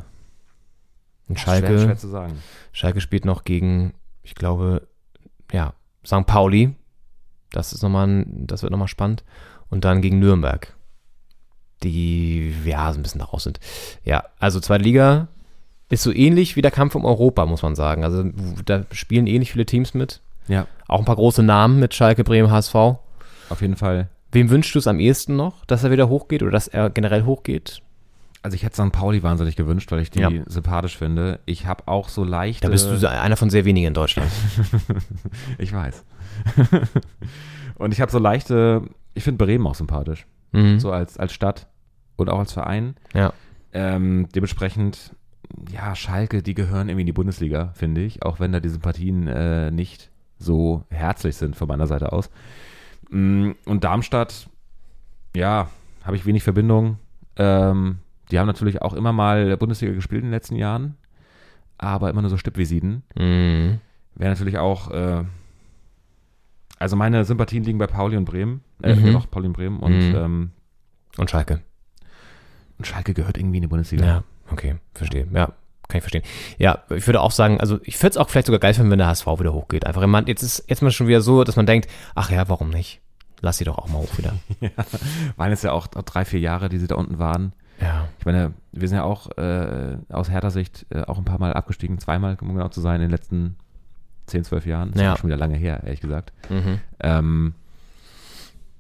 F: Und
G: Schwer,
F: Schalke,
G: schwer zu sagen.
F: Schalke spielt noch gegen, ich glaube, ja, St. Pauli. Das ist nochmal, ein- das wird nochmal spannend. Und dann gegen Nürnberg. Die, ja, so ein bisschen da raus sind. Ja, also zweite Liga ist so ähnlich wie der Kampf um Europa, muss man sagen. Also da spielen ähnlich viele Teams mit.
G: Ja,
F: Auch ein paar große Namen mit Schalke, Bremen, HSV.
G: auf jeden Fall.
F: Wem wünschst du es am ehesten noch, dass er wieder hochgeht oder dass er generell hochgeht?
G: Also ich hätte St. Pauli wahnsinnig gewünscht, weil ich die
F: Ja.
G: sympathisch finde. Ich habe auch so leichte...
F: Da bist du einer von sehr wenigen in Deutschland.
G: Ich weiß. und ich habe so leichte... Ich finde Bremen auch sympathisch.
F: Mhm.
G: So als, als Stadt und auch als Verein.
F: Ja.
G: Ähm, dementsprechend, ja, Schalke, die gehören irgendwie in die Bundesliga, finde ich. Auch wenn da die Sympathien äh, nicht so herzlich sind von meiner Seite aus. Mm, Und Darmstadt, ja, habe ich wenig Verbindung. Ähm, die haben natürlich auch immer mal Bundesliga gespielt in den letzten Jahren, aber immer nur so Stippvisiten.
F: Mhm.
G: Wäre natürlich auch, äh, also meine Sympathien liegen bei Pauli und Bremen, äh,
F: Mhm.
G: doch, Pauli und Bremen und,
F: Mhm.
G: ähm,
F: Und Schalke.
G: und Schalke gehört irgendwie in die Bundesliga.
F: Ja, okay, verstehe. Ja, kann ich verstehen. Ja, ich würde auch sagen, also ich würde es auch vielleicht sogar geil finden, wenn der HSV wieder hochgeht. Einfach, man, jetzt ist jetzt mal schon wieder so, dass man denkt, ach ja, warum nicht? Lass sie doch auch mal hoch wieder.
G: Waren jetzt ja auch drei, vier Jahre, die sie da unten waren. Ich meine, wir sind ja auch äh, aus Hertha Sicht äh, auch ein paar Mal abgestiegen, zweimal, um genau zu sein, in den letzten 10, 12 Jahren. Das
F: Ja.
G: ist auch schon wieder lange her, ehrlich gesagt.
F: Mhm.
G: Ähm,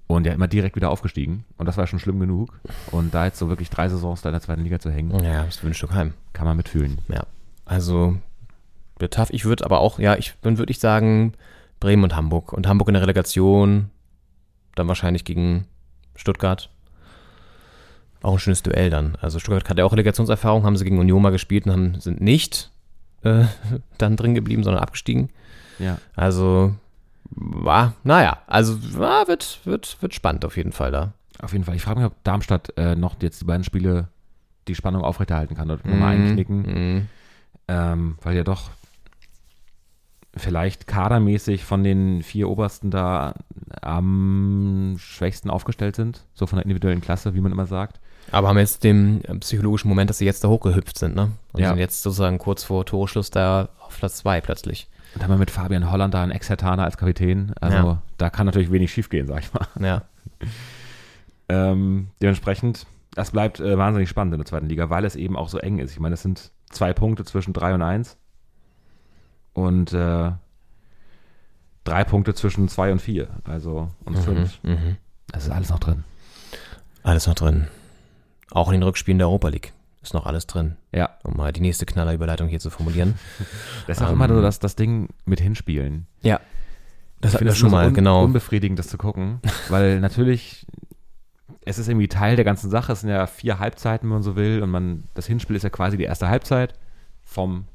G: und ja, immer direkt wieder aufgestiegen. Und das war schon schlimm genug. Und da jetzt so wirklich drei Saisons da in der zweiten Liga zu hängen,
F: Ja, das wünscht du keinem.
G: kann man mitfühlen.
F: Ja. Also, wird tough. Ich würde aber auch, ja, ich dann würde ich sagen, Bremen und Hamburg. Und Hamburg in der Relegation, dann wahrscheinlich gegen Stuttgart. Auch ein schönes Duell dann. Also Stuttgart hat ja auch Relegationserfahrung, haben sie gegen Union mal gespielt und haben, sind nicht äh, dann drin geblieben, sondern abgestiegen.
G: Ja.
F: Also, war, naja, also war, wird, wird, wird spannend auf jeden Fall da.
G: Auf jeden Fall. Ich frage mich, ob Darmstadt äh, noch jetzt die beiden Spiele die Spannung aufrechterhalten kann oder nochmal einknicken.
F: Mhm.
G: ähm, weil ja doch vielleicht kadermäßig von den vier Obersten da am schwächsten aufgestellt sind, so von der individuellen Klasse, wie man immer sagt.
F: Aber haben jetzt den äh, psychologischen Moment, dass sie jetzt da hochgehüpft sind, ne? Und
G: Ja.
F: sind jetzt sozusagen kurz vor Toreschluss da auf Platz zwei plötzlich.
G: Und haben wir mit Fabian Holland da einen Ex-Hertaner als Kapitän. Also
F: Ja.
G: da kann natürlich wenig schiefgehen, sag ich mal.
F: Ja.
G: Ähm, dementsprechend, das bleibt äh, wahnsinnig spannend in der zweiten Liga, weil es eben auch so eng ist. Ich meine, es sind zwei Punkte zwischen drei und eins und äh, drei Punkte zwischen zwei und vier, also und fünf.
F: Mhm.
G: Das ist alles noch drin.
F: Alles noch drin. Auch in den Rückspielen der Europa League ist noch alles drin.
G: Ja,
F: Um mal die nächste Knallerüberleitung hier zu formulieren.
G: das ist auch
F: Ähm,
G: immer so das, das Ding mit hinspielen.
F: Ja. Das wir
G: es
F: schon
G: immer so
F: mal,
G: un
F: genau.
G: unbefriedigend, das zu gucken, weil natürlich es ist irgendwie Teil der ganzen Sache. Es sind ja vier Halbzeiten, wenn man so will, und man das Hinspiel ist ja quasi die erste Halbzeit vom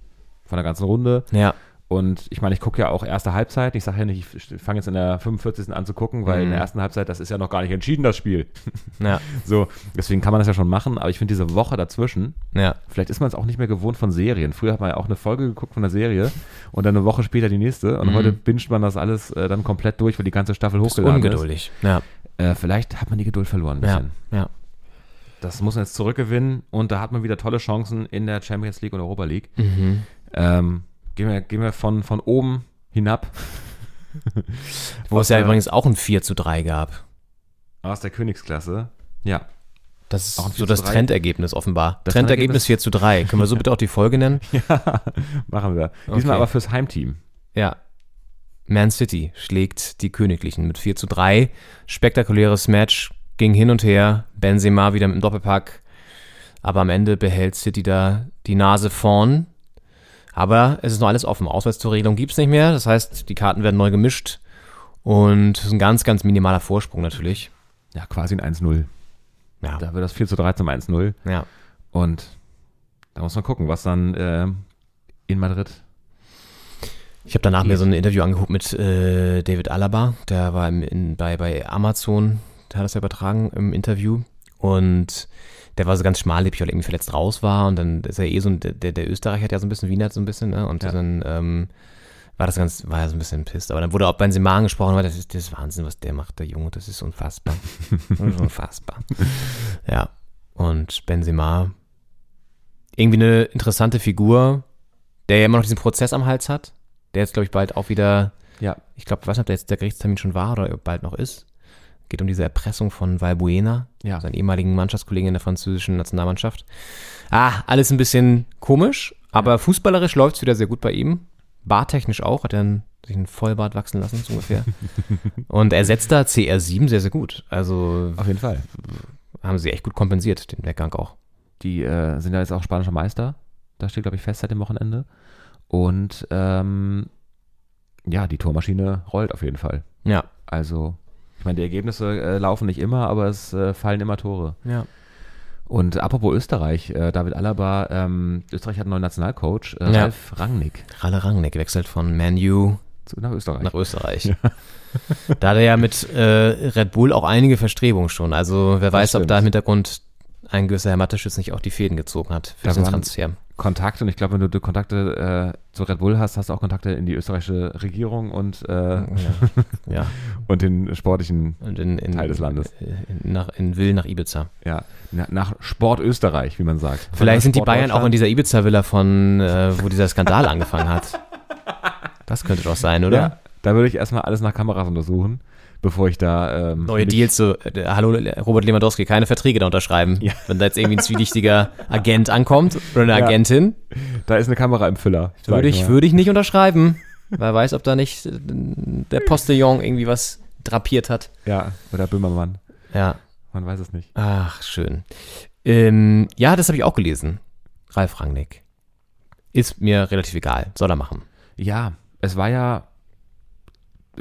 G: von der ganzen Runde.
F: Ja.
G: Und ich meine, ich gucke ja auch erste Halbzeit. Ich sage ja nicht, ich fange jetzt in der 45. an zu gucken, weil in der
F: Mhm.
G: ersten Halbzeit, das ist ja noch gar nicht entschieden, das Spiel.
F: Ja.
G: So, deswegen kann man das ja schon machen, aber ich finde diese Woche dazwischen,
F: Ja.
G: vielleicht ist man es auch nicht mehr gewohnt von Serien. Früher hat man ja auch eine Folge geguckt von der Serie und dann eine Woche später die nächste und
F: Mhm.
G: heute binscht man das alles äh, dann komplett durch, weil die ganze Staffel
F: Ist
G: hochgeladen
F: ungeduldig. Ja.
G: ist. Äh, vielleicht hat man die Geduld verloren ein
F: Ja.
G: bisschen.
F: Ja.
G: Das muss man jetzt zurückgewinnen und da hat man wieder tolle Chancen in der Champions League und Europa League.
F: Mhm.
G: Ähm, gehen wir, gehen wir von, von oben hinab.
F: Wo es ja übrigens auch ein 4 zu 3 gab.
G: Aus der Königsklasse. Ja.
F: Das ist so
G: 4 zu
F: das
G: 3?
F: Trendergebnis offenbar.
G: Das
F: Trendergebnis
G: Trendergebnis-
F: 4 zu 3. Können wir so bitte auch die Folge nennen?
G: ja, machen wir. Diesmal
F: Okay.
G: aber fürs Heimteam.
F: Ja. Man City schlägt die Königlichen mit 4 zu 3. Spektakuläres Match, ging hin und her. Benzema wieder mit dem Doppelpack. Aber am Ende behält City da die Nase vorn. Aber es ist noch alles offen. Auswärtstorregelung gibt es nicht mehr. Das heißt, die Karten werden neu gemischt. Und es ist ein ganz, ganz minimaler Vorsprung natürlich.
G: Ja, quasi ein 1-0.
F: Ja.
G: Da wird das 4 zu 3 zum 1-0.
F: ja.
G: Und da muss man gucken, was dann äh, in Madrid.
F: Ich habe danach mir so ein Interview angeguckt mit äh, David Alaba, der war im, in, bei, bei Amazon, der hat das ja übertragen im Interview und der war so ganz schmallippig, weil er irgendwie verletzt raus war und dann ist er eh so ein, der, der Österreicher hat ja so ein bisschen Wiener so ein bisschen, ne? Und
G: Ja.
F: dann ähm, war das ganz, war er so ein bisschen pisst. Aber dann wurde auch Benzema angesprochen, weil das ist das ist Wahnsinn, was der macht, der Junge, das ist unfassbar. das ist unfassbar. Ja. Und Benzema irgendwie eine interessante Figur, der ja immer noch diesen Prozess am Hals hat. Der jetzt, glaube ich, bald auch wieder,
G: Ja,
F: ich glaube, ich weiß nicht, ob der jetzt der Gerichtstermin schon war oder bald noch ist. Geht um diese Erpressung von Valbuena,
G: Ja.
F: seinen ehemaligen Mannschaftskollegen in der französischen Nationalmannschaft. Ah, alles ein bisschen komisch, aber fußballerisch läuft es wieder sehr gut bei ihm. Bartechnisch auch, hat er einen, sich einen Vollbart wachsen lassen, so ungefähr. Und er setzt da CR7 sehr, sehr gut. Also
G: auf jeden Fall.
F: haben sie echt gut kompensiert, den Weggang auch.
G: Die äh, sind ja jetzt auch spanischer Meister. Da steht, glaube ich, fest seit dem Wochenende. Und ähm, ja, die Tormaschine rollt auf jeden Fall.
F: Ja.
G: Also, meine, die Ergebnisse äh, laufen nicht immer, aber es äh, fallen immer Tore.
F: Ja.
G: Und apropos Österreich, äh, David Alaba, ähm, Österreich hat einen neuen Nationalcoach, äh,
F: Ja.
G: Ralf Rangnick,
F: Ralle Rangnick wechselt von Manu
G: zu, nach Österreich.
F: nach Österreich. Da hat er ja mit äh, Red Bull auch einige Verstrebungen schon. Also wer weiß, ob
G: stimmt.
F: da im Hintergrund ein gewisser Herr Matteschitz nicht auch die Fäden gezogen hat für
G: Da
F: den
G: waren-
F: Transfer.
G: Kontakte und ich glaube, wenn du, Kontakte äh, zu Red Bull hast, hast du auch Kontakte in die österreichische Regierung und, äh,
F: Ja.
G: und den sportlichen,
F: Und in, in,
G: Teil des Landes.
F: In, nach, in Will nach Ibiza.
G: ja, na- nach Sport Österreich, wie man sagt.
F: Vielleicht sind die Bayern auch in dieser Ibiza-Villa von, äh, wo dieser Skandal angefangen hat. Das könnte doch sein, oder?
G: Ja, da würde ich erstmal alles nach Kameras untersuchen, bevor ich da ähm,
F: Neue Deals, so, äh, hallo Robert Lewandowski, keine Verträge da unterschreiben.
G: Ja.
F: Wenn da jetzt irgendwie ein zwielichtiger Agent ankommt oder eine
G: Ja.
F: Agentin,
G: Da ist eine Kamera im Füller.
F: würde ich,
G: mal.
F: würde ich nicht unterschreiben. Wer weiß, ob da nicht äh, der Postillon irgendwie was drapiert hat.
G: Ja, oder Böhmermann.
F: Ja,
G: Man weiß es nicht.
F: ach, schön. Ähm, ja, das habe ich auch gelesen. Ralf Rangnick. Ist mir relativ egal. Soll er machen.
G: Ja, es war ja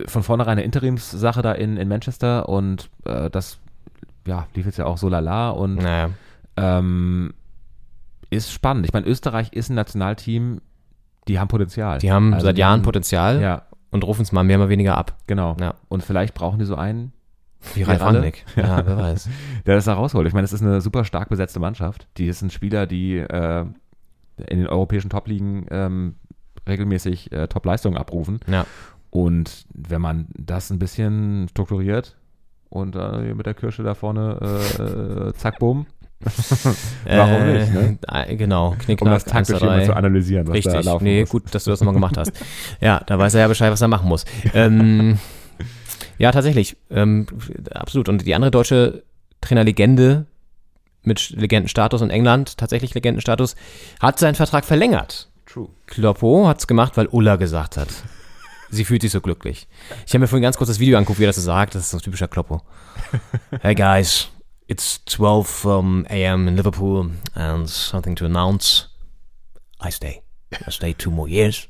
G: von vornherein eine Interimssache da in, in Manchester und äh, das ja, lief jetzt ja auch so lala und
F: Naja.
G: ähm, ist spannend. Ich meine, Österreich ist ein Nationalteam, die haben Potenzial.
F: Die haben
G: Also
F: seit Jahren Potenzial
G: Ja,
F: und rufen es mal mehr, mal weniger ab.
G: genau.
F: Ja.
G: Und vielleicht brauchen die so einen,
F: Wie Ralf. Rangnick. Ja, wer weiß.
G: der das da rausholt. Ich meine, es ist eine super stark besetzte Mannschaft. Die ist ein Spieler, die äh, in den europäischen Top-Ligen ähm, regelmäßig äh, Top-Leistungen abrufen.
F: Ja.
G: Und wenn man das ein bisschen strukturiert und äh, mit der Kirsche da vorne, äh, äh, zack, bumm, Warum nicht, ne?
F: äh, Genau, knick,
G: um das taktisch
F: drei.
G: zu analysieren, was da
F: Richtig,
G: laufen
F: nee,
G: muss.
F: gut, dass du das nochmal gemacht hast. Ja, da weiß er ja Bescheid, was er machen muss. Ähm, ja, tatsächlich, ähm, absolut. Und die andere deutsche Trainerlegende mit Legendenstatus in England, tatsächlich Legendenstatus, hat seinen Vertrag verlängert.
G: True.
F: Kloppo hat es gemacht, weil Ulla gesagt hat. Sie fühlt sich so glücklich. Ich habe mir vorhin ganz kurz das Video angeguckt, wie er das so sagt. Das ist so ein typischer Kloppo. Hey guys, it's 12 um, a.m. in Liverpool and something to announce. I stay. I stay two more years.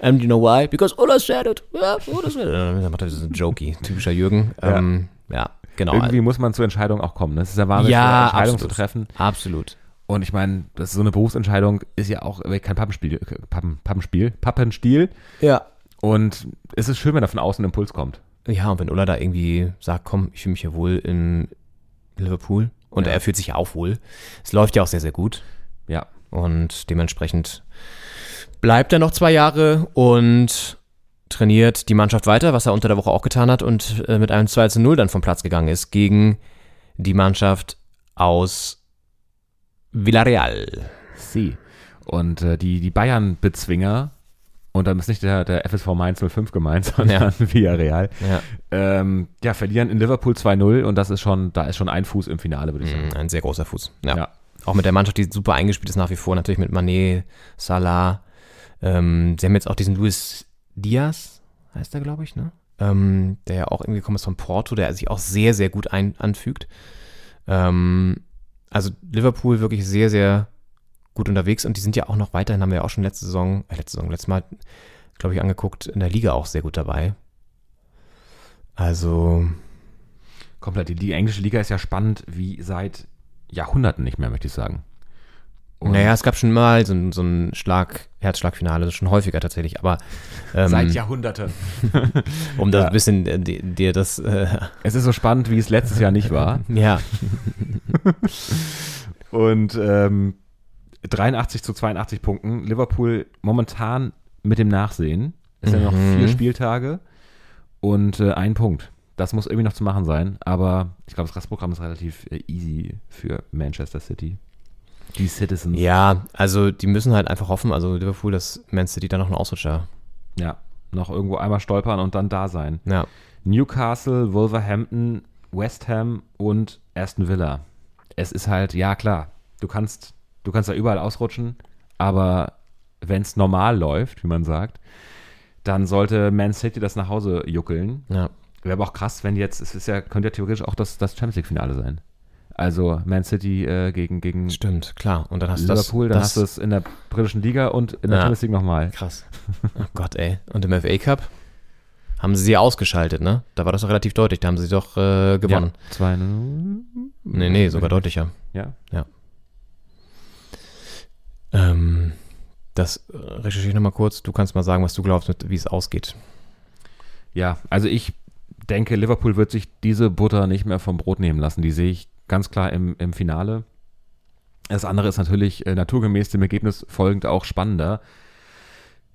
F: And you know why? Because Ulla said it. Ja, Ulla said it. Dann macht er diesen Jokey. Typischer Jürgen.
G: Ja.
F: Ähm, ja genau.
G: Irgendwie muss man zur Entscheidung auch kommen. Ne? Es ist ja wahnsinnig
F: Ja,
G: schwer, Entscheidungen
F: absolut.
G: zu treffen.
F: Absolut.
G: Und ich meine, das ist so eine Berufsentscheidung ist ja auch kein Pappenspiel, äh, Pappen, Pappenspiel, Pappenstiel.
F: Ja.
G: Und es ist schön, wenn da von außen ein Impuls kommt.
F: Ja, und wenn Ulla da irgendwie sagt, komm, ich fühle mich hier wohl in Liverpool und
G: Ja.
F: er fühlt sich ja auch wohl. Es läuft ja auch sehr, sehr gut
G: Ja.
F: und dementsprechend bleibt er noch zwei Jahre und trainiert die Mannschaft weiter, was er unter der Woche auch getan hat und äh, mit einem 2 zu 0 dann vom Platz gegangen ist gegen die Mannschaft aus Villarreal.
G: Sie. Und äh, die, die Bayern-Bezwinger, und dann ist nicht der, der FSV Mainz 05 gemeint, sondern Villarreal,
F: Ja,
G: ähm, ja, verlieren in Liverpool 2-0 und das ist schon, da ist schon ein Fuß im Finale, würde ich sagen.
F: mm, ein sehr großer Fuß. Ja.
G: Ja.
F: Auch mit der Mannschaft, die super eingespielt ist nach wie vor, natürlich mit Mané, Salah. Ähm, sie haben jetzt auch diesen Luis Diaz, heißt er, glaube ich, ne? Ähm, der ja auch irgendwie kommt ist von Porto, der sich auch sehr, sehr gut ein, anfügt. Ähm, also Liverpool wirklich sehr, sehr gut unterwegs und die sind ja auch noch weiterhin, haben wir ja auch schon letzte Saison, äh, letzte Saison, letztes Mal, glaube ich, angeguckt, in der Liga auch sehr gut dabei. Also,
G: Komplett. Die, die englische Liga ist ja spannend wie seit Jahrhunderten nicht mehr, möchte ich sagen. Und
F: naja, es gab schon mal so, ein- so ein Schlag, Herzschlagfinale, schon häufiger tatsächlich, aber ähm,
G: Seit Jahrhunderten.
F: um das
G: Ja.
F: ein bisschen äh, di- dir das, äh,
G: Es ist so spannend, wie es letztes Jahr nicht war.
F: ja,
G: Und ähm, 83 zu 82 Punkten. Liverpool momentan mit dem Nachsehen. Es sind ja noch
F: Mhm.
G: vier Spieltage und äh, ein Punkt. Das muss irgendwie noch zu machen sein. Aber ich glaube, das Restprogramm ist relativ äh, easy für Manchester City. Die Citizens.
F: Ja, also die müssen halt einfach hoffen, also Liverpool, dass Man City dann noch einen Ausrutscher.
G: Ja, noch irgendwo einmal stolpern und dann da sein.
F: Ja.
G: Newcastle, Wolverhampton, West Ham und Aston Villa. Es ist halt, ja klar, du kannst, du kannst da überall ausrutschen, aber wenn es normal läuft, wie man sagt, dann sollte Man City das nach Hause juckeln.
F: Ja.
G: Wäre aber auch krass, wenn jetzt, es ist ja, könnte ja theoretisch auch das, das Champions League-Finale sein. Also Man City äh, gegen, gegen
F: Stimmt, klar. Und dann hast
G: Liverpool,
F: du
G: dann
F: das,
G: hast du es in der britischen Liga und in der
F: Ja.
G: Champions League nochmal.
F: Krass. Oh Gott, ey. Und im FA Cup haben sie sie ausgeschaltet, ne? Da war das doch relativ deutlich. Da haben sie doch äh, gewonnen.
G: Ja, 2-0.
F: Nee, nee, sogar deutlicher.
G: Ja.
F: Ähm, das äh, recherchiere ich nochmal kurz. Du kannst mal sagen, was du glaubst, wie es ausgeht.
G: Ja, also ich denke, Liverpool wird sich diese Butter nicht mehr vom Brot nehmen lassen. Die sehe ich ganz klar im, im Finale. Das andere ist natürlich äh, naturgemäß dem Ergebnis folgend auch spannender.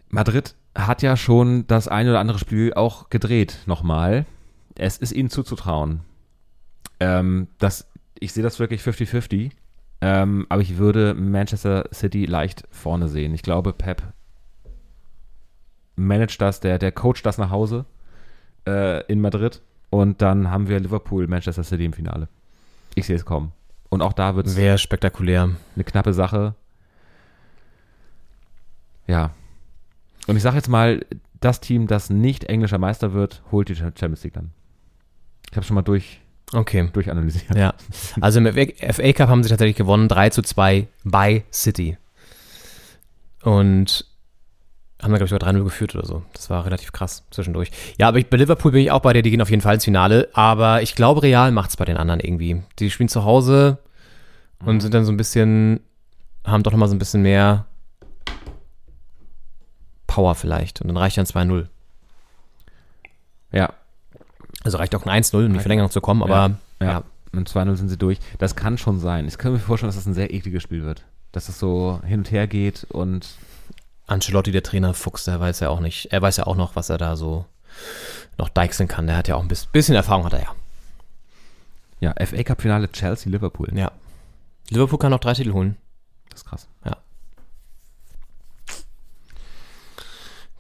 G: Madrid hat ja schon das ein oder andere Spiel auch gedreht nochmal. Es ist ihnen zuzutrauen. Ähm, das, ich sehe das wirklich 50-50. Ähm, aber ich würde Manchester City leicht vorne sehen. Ich glaube, Pep managt das, der, der coacht das nach Hause äh, in Madrid. Und dann haben wir Liverpool, Manchester City im Finale. Ich sehe es kommen. Und auch da wird es
F: Wäre spektakulär.
G: eine knappe Sache. Ja. Und ich sage jetzt mal, das Team, das nicht englischer Meister wird, holt die Champions League dann. Ich habe schon mal durch,
F: Okay.
G: durchanalysiert.
F: Ja. Also im FA Cup haben sie tatsächlich gewonnen, 3 zu 2 bei City. Und haben da, glaube ich, sogar 3-0 geführt oder so. Das war relativ krass zwischendurch. Ja, aber ich, bei Liverpool bin ich auch bei dir, die gehen auf jeden Fall ins Finale. Aber ich glaube, Real macht es bei den anderen irgendwie. Die spielen zu Hause und sind dann so ein bisschen, haben doch nochmal so ein bisschen mehr Power vielleicht. Und dann reicht dann 2-0.
G: Ja.
F: Also reicht auch ein 1-0, um die Verlängerung zu kommen, aber
G: Ja.
F: ja.
G: Und 2-0 sind sie durch. Das kann schon sein. Ich kann mir vorstellen, dass das ein sehr ekliges Spiel wird. Dass das so hin und her geht und
F: Ancelotti, der Trainer Fuchs, der weiß ja auch nicht, er weiß ja auch noch, was er da so noch deichseln kann. Der hat ja auch ein bis- bisschen Erfahrung, hat er ja.
G: ja, FA Cup Finale Chelsea Liverpool.
F: Ja. Liverpool kann noch drei Titel holen.
G: Das ist krass.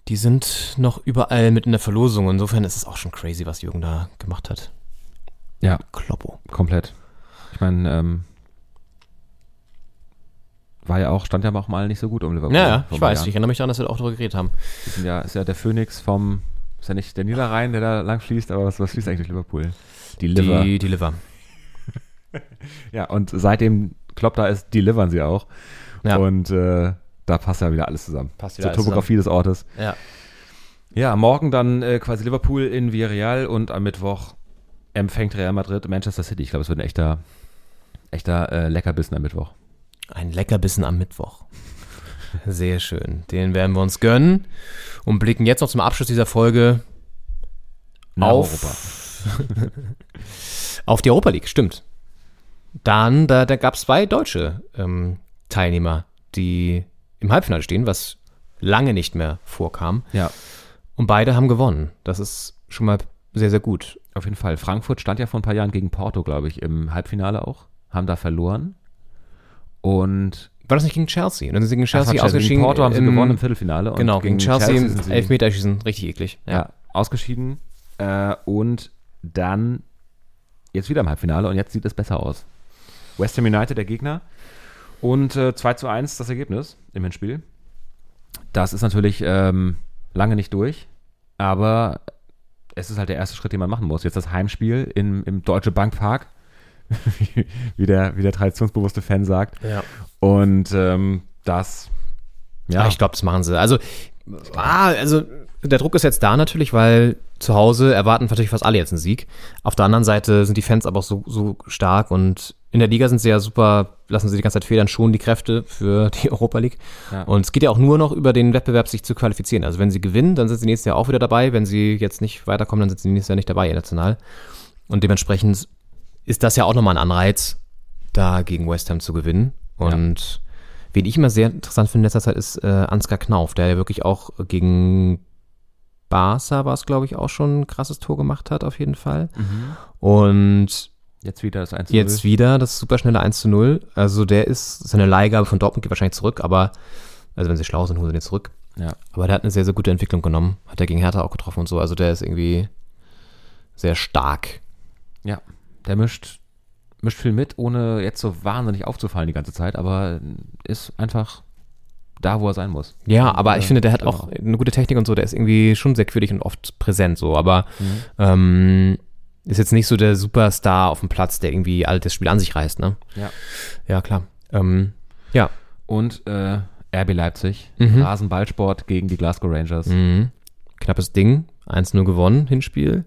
F: Die sind noch überall mit in der Verlosung. Insofern ist es auch schon crazy, was Jürgen da gemacht hat.
G: Ja,
F: Kloppo.
G: komplett. Ich meine, ähm, war ja auch, stand ja auch mal nicht so gut um Liverpool.
F: Ja, ja, ich weiß.
G: Jahren.
F: Ich erinnere mich daran, dass wir auch darüber geredet haben.
G: Ja, ist ja der Phönix vom, ist ja nicht der Niederrhein, der da lang fließt, aber was, was fließt eigentlich durch Liverpool? Die Liver.
F: Die, die Liver.
G: ja, und seitdem Klopp da ist, delivern sie auch.
F: Ja.
G: Und äh, da passt ja wieder alles zusammen.
F: Passt wieder
G: Zur Topografie des Ortes.
F: Ja.
G: Ja, morgen dann äh, quasi Liverpool in Villarreal und am Mittwoch empfängt Real Madrid Manchester City. Ich glaube, es wird ein echter, echter äh, Leckerbissen am Mittwoch.
F: Ein Leckerbissen am Mittwoch. Sehr schön. Den werden wir uns gönnen und blicken jetzt noch zum Abschluss dieser Folge
G: Nach
F: auf, auf die Europa League, stimmt. Dann, da, da gab es zwei deutsche ähm, Teilnehmer, die im Halbfinale stehen, was lange nicht mehr vorkam.
G: Ja,
F: Und beide haben gewonnen. Das ist schon mal sehr, sehr gut.
G: auf jeden Fall. Frankfurt stand ja vor ein paar Jahren gegen Porto, glaube ich, im Halbfinale auch. Haben da verloren. Und
F: War das nicht gegen Chelsea? Und dann sind sie gegen
G: Ach,
F: Chelsea
G: Chelsea, gegen
F: ausgeschieden.
G: Porto haben sie
F: im-
G: gewonnen im Viertelfinale.
F: Genau, gegen, Chelsea,
G: sind
F: im Elfmeterschießen. Richtig eklig.
G: ja, ausgeschieden. Äh, und dann jetzt wieder im Halbfinale und jetzt sieht es besser aus. West Ham United der Gegner und äh, 2 zu 1 das Ergebnis im Hinspiel. Das ist natürlich ähm, lange nicht durch, aber es ist halt der erste Schritt, den man machen muss. Jetzt das Heimspiel im, im Deutsche Bank Park, wie, wie, der, wie der traditionsbewusste Fan sagt.
F: Ja.
G: Und ähm, das,
F: Ja,
G: ja,
F: ich glaube, das machen sie. Also, ah, also der Druck ist jetzt da natürlich, weil zu Hause erwarten natürlich fast alle jetzt einen Sieg. Auf der anderen Seite sind die Fans aber auch so, so stark und in der Liga sind sie ja super, lassen sie die ganze Zeit federn, schon die Kräfte für die Europa League.
G: Ja.
F: Und es geht ja auch nur noch über den Wettbewerb, sich zu qualifizieren. Also wenn sie gewinnen, dann sind sie nächstes Jahr auch wieder dabei. Wenn sie jetzt nicht weiterkommen, dann sind sie nächstes Jahr nicht dabei, international. Und dementsprechend ist das ja auch nochmal ein Anreiz, da gegen West Ham zu gewinnen. Und wen ich immer sehr interessant finde in letzter Zeit ist äh, Ansgar Knauf, der ja wirklich auch gegen Barca war es, glaube ich, auch schon ein krasses Tor gemacht hat, auf jeden Fall. Und
G: Jetzt wieder das 1
F: Jetzt wieder das superschnelle 1 zu 0. Also der ist, seine Leihgabe von Dortmund geht wahrscheinlich zurück, aber, also wenn sie schlau sind, holen sie den zurück.
G: Ja.
F: Aber der hat eine sehr, sehr gute Entwicklung genommen. Hat er gegen Hertha auch getroffen und so. Also der ist irgendwie sehr stark.
G: Ja, der mischt, mischt viel mit, ohne jetzt so wahnsinnig aufzufallen die ganze Zeit, aber ist einfach da, wo er sein muss.
F: Ja, aber ich finde, der hat
G: genau.
F: auch eine gute Technik und so. Der ist irgendwie schon sehr quirlig und oft präsent so. Aber
G: Mhm.
F: ähm, ist jetzt nicht so der Superstar auf dem Platz, der irgendwie all das Spiel an sich reißt, ne?
G: Ja.
F: Ja, klar. Ähm, ja.
G: Und äh, RB Leipzig,
F: Mhm.
G: Rasenballsport gegen die Glasgow Rangers.
F: Mhm. Knappes Ding. 1-0 gewonnen, Hinspiel.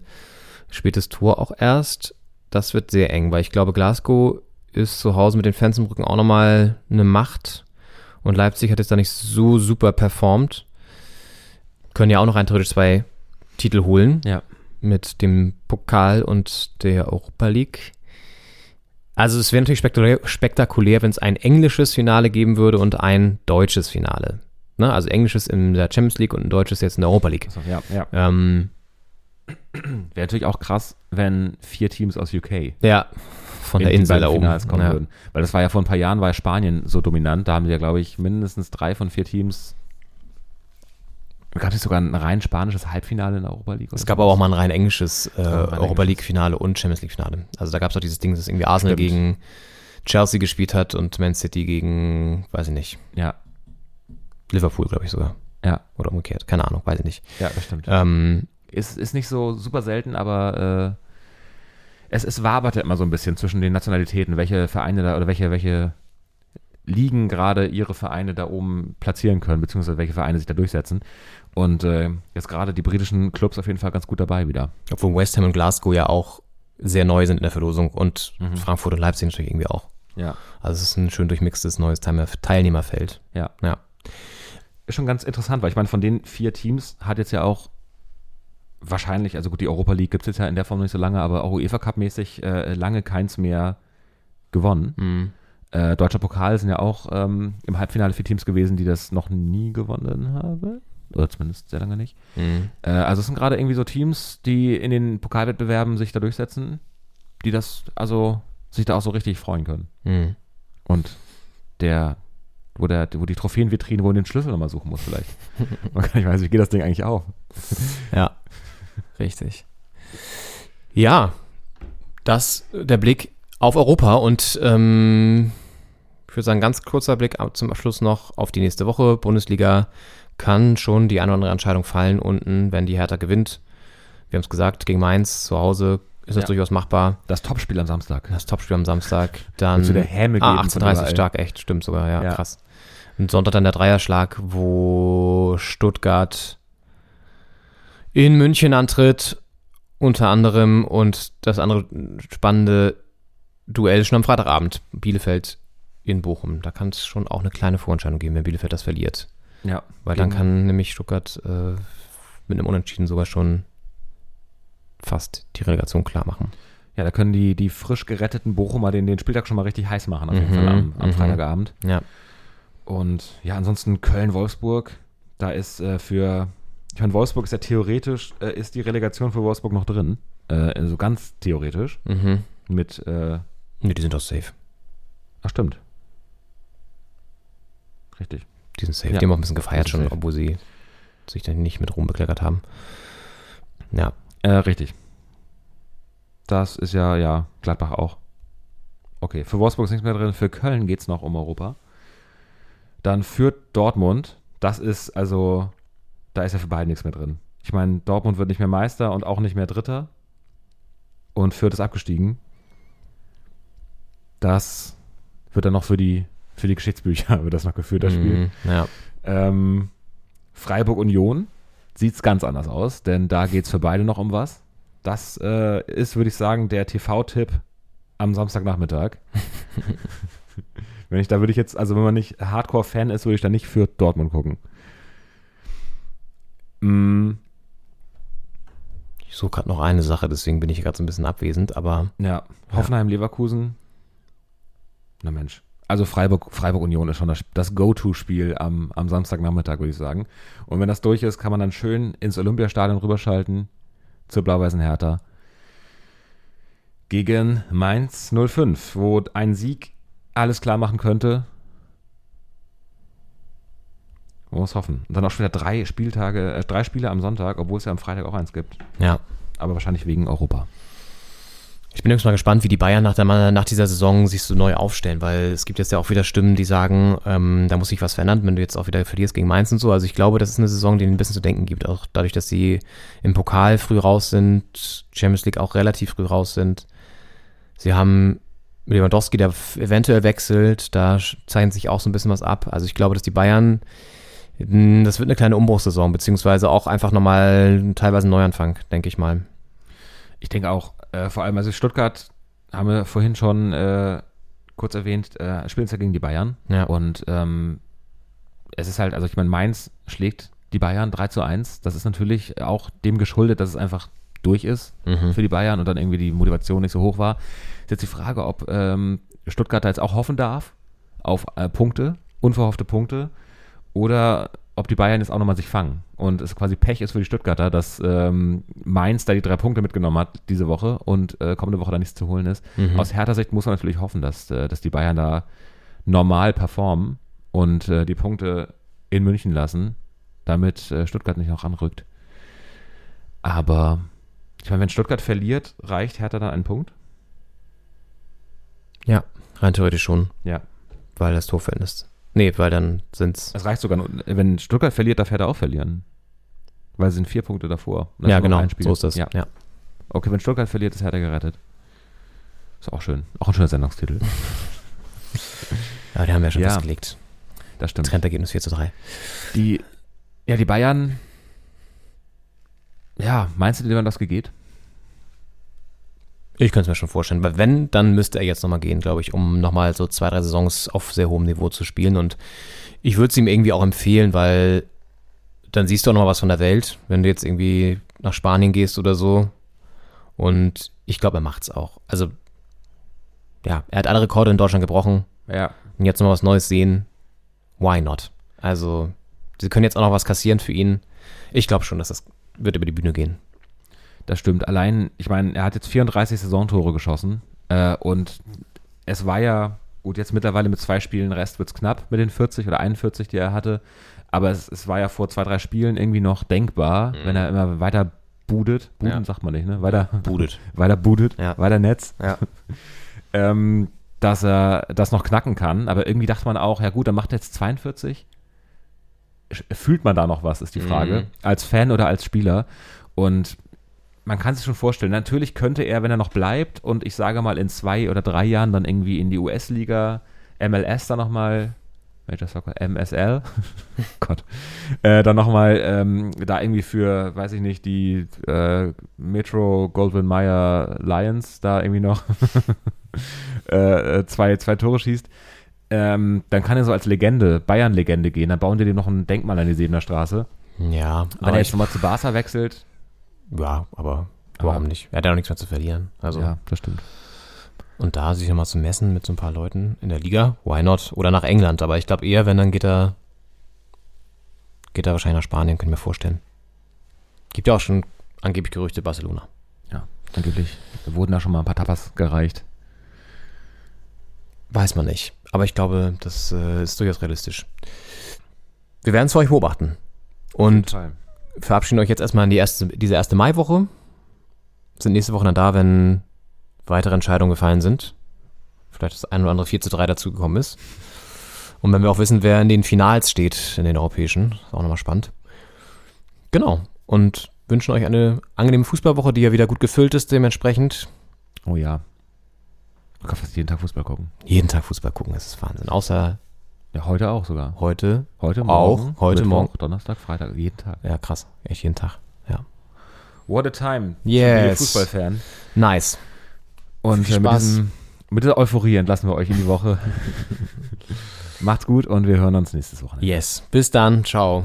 F: Spätes Tor auch erst. Das wird sehr eng, weil ich glaube, Glasgow ist zu Hause mit den Fans im Rücken auch nochmal eine Macht. Und Leipzig hat jetzt da nicht so super performt. Können ja auch noch rein theoretisch zwei Titel holen.
G: Ja.
F: Mit dem Pokal und der Europa League. Also es wäre natürlich spektakulär, spektakulär wenn es ein englisches Finale geben würde und ein deutsches Finale. Ne? Also englisches in der Champions League und ein deutsches jetzt in der Europa League.
G: So, ja, ja.
F: Ähm,
G: Wäre natürlich auch krass, wenn vier Teams aus UK
F: ja, von der
G: in die
F: Insel da oben.
G: Kommen
F: ja.
G: würden. Weil das war ja vor ein paar Jahren, war Spanien so dominant. Da haben sie ja, glaube ich, mindestens drei von vier Teams. Gab es sogar ein rein spanisches Halbfinale in der Europa League?
F: Es gab aber auch mal ein rein englisches äh,
G: ein rein
F: Europa
G: englisches.
F: League-Finale und Champions League-Finale. Also da gab es auch dieses Ding, dass irgendwie Arsenal
G: Stimmt.
F: gegen Chelsea gespielt hat und Man City gegen, weiß ich nicht,
G: Ja,
F: Liverpool, glaube ich sogar.
G: ja,
F: Oder umgekehrt. Keine Ahnung, weiß ich nicht.
G: ja, das stimmt.
F: Ähm,
G: Ist, ist nicht so super selten, aber äh, es, es waberte immer so ein bisschen zwischen den Nationalitäten, welche Vereine da oder welche, welche Ligen gerade ihre Vereine da oben platzieren können, beziehungsweise welche Vereine sich da durchsetzen. Und äh, jetzt gerade die britischen Clubs auf jeden Fall ganz gut dabei wieder.
F: obwohl West Ham und Glasgow ja auch sehr neu sind in der Verlosung und
G: Mhm.
F: Frankfurt und Leipzig natürlich irgendwie auch.
G: Ja.
F: Also es ist ein schön durchmixtes neues Teilnehmer- Teilnehmerfeld.
G: Ja.
F: Ja.
G: Ist schon ganz interessant, weil ich meine, von den vier Teams hat jetzt ja auch wahrscheinlich, also gut, die Europa League gibt es jetzt ja in der Form noch nicht so lange, aber auch UEFA Cup-mäßig äh, lange keins mehr gewonnen.
F: Mhm.
G: Äh, Deutscher Pokal sind ja auch ähm, im Halbfinale vier Teams gewesen, die das noch nie gewonnen haben. Oder zumindest sehr lange nicht.
F: Mhm.
G: Äh, also es sind gerade irgendwie so Teams, die in den Pokalwettbewerben sich da durchsetzen, die das, also sich da auch so richtig freuen können.
F: Mhm.
G: Und der, wo der, wo die Trophäenvitrine, wo man den Schlüssel nochmal suchen muss vielleicht. Man kann nicht weiß, wie geht das Ding eigentlich auf?
F: Ja, richtig. Ja, das der Blick auf Europa und ähm, ich würde sagen, ganz kurzer Blick zum Abschluss noch auf die nächste Woche. Bundesliga kann schon die eine oder andere Entscheidung fallen unten, wenn die Hertha gewinnt. Wir haben es gesagt, gegen Mainz zu Hause ist das
G: Ja.
F: durchaus machbar.
G: Das Topspiel am Samstag.
F: Das Topspiel am Samstag. Dann
G: du der Häme
F: ah,
G: geben von
F: 18.30
G: überall?
F: stark, echt, stimmt sogar, ja,
G: Ja.
F: krass. Und Sonntag dann der Dreierschlag, wo Stuttgart in München antritt, unter anderem, und das andere spannende Duell schon am Freitagabend, Bielefeld in Bochum. Da kann es schon auch eine kleine Vorentscheidung geben, wenn Bielefeld das verliert.
G: Ja.
F: Weil dann kann nämlich Stuttgart äh, mit einem Unentschieden sogar schon fast die Relegation klar machen.
G: Ja, da können die, die frisch geretteten Bochumer den, den Spieltag schon mal richtig heiß machen, auf jeden
F: Mhm,
G: Fall am, am
F: mhm.
G: Freitagabend.
F: Ja.
G: Und ja, ansonsten Köln-Wolfsburg. Da ist äh, für, ich meine, Wolfsburg ist ja theoretisch, äh, ist die Relegation für Wolfsburg noch drin. Äh, also ganz theoretisch.
F: Mhm.
G: Mit, äh,
F: Nee, die sind doch safe.
G: ach stimmt. Richtig.
F: Die sind safe.
G: Ja,
F: Die haben auch ein bisschen gefeiert schon,
G: safe.
F: obwohl sie sich dann nicht mit Ruhm bekleckert haben. Ja.
G: Äh, richtig. Das ist ja, ja, Gladbach auch. Okay, für Wolfsburg ist nichts mehr drin. Für Köln geht es noch um Europa. Dann führt Dortmund. Das ist also, da ist ja für beide nichts mehr drin. Ich meine, Dortmund wird nicht mehr Meister und auch nicht mehr Dritter. Und Fürth ist abgestiegen. Das wird dann noch für die, für die Geschichtsbücher, wird das noch geführt, das Spiel.
F: Mhm. Ja.
G: Ähm, Freiburg Union sieht es ganz anders aus, denn da geht es für beide noch um was. Das äh, ist, würde ich sagen, der TV-Tipp am Samstagnachmittag. wenn ich da würde ich jetzt, also wenn man nicht Hardcore-Fan ist, würde ich da nicht für Dortmund gucken. Mm,
F: Ich suche gerade noch eine Sache, deswegen bin ich gerade so ein bisschen abwesend, aber
G: ja, Hoffenheim-Leverkusen. Na Mensch. Also Freiburg, Freiburg Union ist schon das, das Go-To-Spiel am, am Samstagnachmittag, würde ich sagen. Und wenn das durch ist, kann man dann schön ins Olympiastadion rüberschalten zur blau-weißen Hertha. gegen Mainz 05, wo ein Sieg alles klar machen könnte. Man muss hoffen. Und dann auch später drei Spieltage, äh, drei Spiele am Sonntag, obwohl es ja am Freitag auch eins gibt.
F: Ja.
G: Aber wahrscheinlich wegen Europa.
F: Ich bin übrigens mal gespannt, wie die Bayern nach, der, nach dieser Saison sich so neu aufstellen, weil es gibt jetzt ja auch wieder Stimmen, die sagen, ähm, da muss sich was verändern, wenn du jetzt auch wieder verlierst gegen Mainz und so. Also ich glaube, das ist eine Saison, die ein bisschen zu denken gibt, auch dadurch, dass sie im Pokal früh raus sind, Champions League auch relativ früh raus sind. Sie haben Lewandowski, der eventuell wechselt, da zeichnet sich auch so ein bisschen was ab. Also ich glaube, dass die Bayern, das wird eine kleine Umbruchssaison, beziehungsweise auch einfach nochmal teilweise ein Neuanfang, denke ich mal.
G: Ich denke auch, äh, vor allem, also Stuttgart haben wir vorhin schon äh, kurz erwähnt, äh, spielen es ja gegen die Bayern.
F: Ja.
G: Und ähm, es ist halt, also ich meine, Mainz schlägt die Bayern 3 zu 1. Das ist natürlich auch dem geschuldet, dass es einfach durch ist
F: Mhm.
G: für die Bayern und dann irgendwie die Motivation nicht so hoch war. Ist jetzt die Frage, ob ähm, Stuttgart da jetzt auch hoffen darf auf äh, Punkte, unverhoffte Punkte, oder ob die Bayern jetzt auch nochmal sich fangen und es quasi Pech ist für die Stuttgarter, dass ähm, Mainz da die drei Punkte mitgenommen hat diese Woche und äh, kommende Woche da nichts zu holen ist.
F: Mhm.
G: Aus härter Sicht muss man natürlich hoffen, dass, äh, dass die Bayern da normal performen und äh, die Punkte in München lassen, damit äh, Stuttgart nicht noch ranrückt. Aber ich meine, wenn Stuttgart verliert, reicht Hertha dann einen Punkt?
F: Ja, rein theoretisch schon,
G: Ja.
F: weil das Torverhältnis. Nee, weil dann sind's.
G: Es reicht sogar, nur- wenn Stuttgart verliert, darf Hertha auch verlieren. Weil es sind vier Punkte davor. Das
F: Ja, genau,
G: ein Spiel.
F: so ist das.
G: Ja.
F: Ja.
G: Okay, wenn Stuttgart verliert, ist Hertha gerettet. Ist auch schön. Auch ein schöner Sendungstitel.
F: ja, die haben wir schon
G: Ja.
F: festgelegt.
G: Das stimmt.
F: Trendergebnis 4 zu 3.
G: Die, ja, die Bayern. Ja, meinst du, Lewandowski geht?
F: Ich könnte es mir schon vorstellen, weil wenn, dann müsste er jetzt nochmal gehen, glaube ich, um nochmal so zwei, drei Saisons auf sehr hohem Niveau zu spielen. Und ich würde es ihm irgendwie auch empfehlen, weil dann siehst du auch nochmal was von der Welt, wenn du jetzt irgendwie nach Spanien gehst oder so. Und ich glaube, er macht's auch. Also, ja, er hat alle Rekorde in Deutschland gebrochen.
G: Ja.
F: Und jetzt noch was Neues sehen. Why not? Also, sie können jetzt auch noch was kassieren für ihn. Ich glaube schon, dass das wird über die Bühne gehen.
G: Das stimmt. Allein, ich meine, er hat jetzt 34 Saisontore geschossen. Äh, und es war ja, gut, jetzt mittlerweile mit zwei Spielen Rest wird es knapp mit den 40 oder 41, die er hatte. Aber es, es war ja vor zwei, drei Spielen irgendwie noch denkbar, wenn er immer weiter budet. Buden
F: Ja.
G: sagt man nicht, ne? Weiter,
F: Budet.
G: weiter budet,
F: Ja.
G: weiter Netz.
F: Ja.
G: ähm, dass er das noch knacken kann. Aber irgendwie dachte man auch, ja gut, dann macht er jetzt 42. Sch- Fühlt man da noch was, ist die Frage.
F: Mhm.
G: Als Fan oder als Spieler. Und man kann sich schon vorstellen, natürlich könnte er, wenn er noch bleibt und ich sage mal in zwei oder drei Jahren dann irgendwie in die US-Liga, MLS dann nochmal, Major Soccer, MSL, Gott, äh, dann nochmal ähm, da irgendwie für, weiß ich nicht, die äh, Metro Goldwyn Mayer Lions da irgendwie noch äh, zwei, zwei Tore schießt, ähm, dann kann er so als Legende, Bayern-Legende gehen, dann bauen die dem noch ein Denkmal an die Sebener Straße.
F: Ja,
G: Wenn
F: aber
G: er jetzt nochmal zu Barca wechselt,
F: ja, aber
G: Aber-
F: warum nicht? Er hat ja auch nichts mehr zu verlieren. Also,
G: ja, das stimmt.
F: und da sich nochmal zu messen mit so ein paar Leuten in der Liga, why not? Oder nach England, aber ich glaube eher, wenn, dann geht er, geht er wahrscheinlich nach Spanien, könnte ich mir vorstellen. Gibt ja auch schon angeblich Gerüchte Barcelona.
G: Ja, angeblich wurden da schon mal ein paar Tapas gereicht.
F: Weiß man nicht. Aber ich glaube, das äh, ist durchaus realistisch. Wir werden es für euch beobachten. Und verabschieden euch jetzt erstmal in die erste, diese erste Maiwoche. Sind nächste Woche dann da, wenn weitere Entscheidungen gefallen sind. Vielleicht das ein oder andere 4 zu 3 dazugekommen ist. Und wenn wir auch wissen, wer in den Finals steht, in den europäischen, ist auch nochmal spannend. Genau. Und wünschen euch eine angenehme Fußballwoche, die ja wieder gut gefüllt ist, dementsprechend.
G: Oh ja. Du kannst fast jeden Tag Fußball gucken.
F: Jeden Tag Fußball gucken, das ist Wahnsinn. Außer
G: Ja, heute auch sogar.
F: heute.
G: Heute
F: Auch,
G: morgen.
F: heute
G: Mittwoch,
F: Morgen.
G: Donnerstag, Freitag, jeden Tag.
F: Ja, krass. Echt jeden Tag. Ja.
G: What a time.
F: Yes.
G: Fußballfan.
F: Nice.
G: Und
F: Viel
G: äh, mit,
F: Spaß.
G: diesem, mit dieser Euphorie entlassen wir euch in die Woche. Macht's gut und wir hören uns nächstes Wochenende.
F: Yes. Bis dann. Ciao.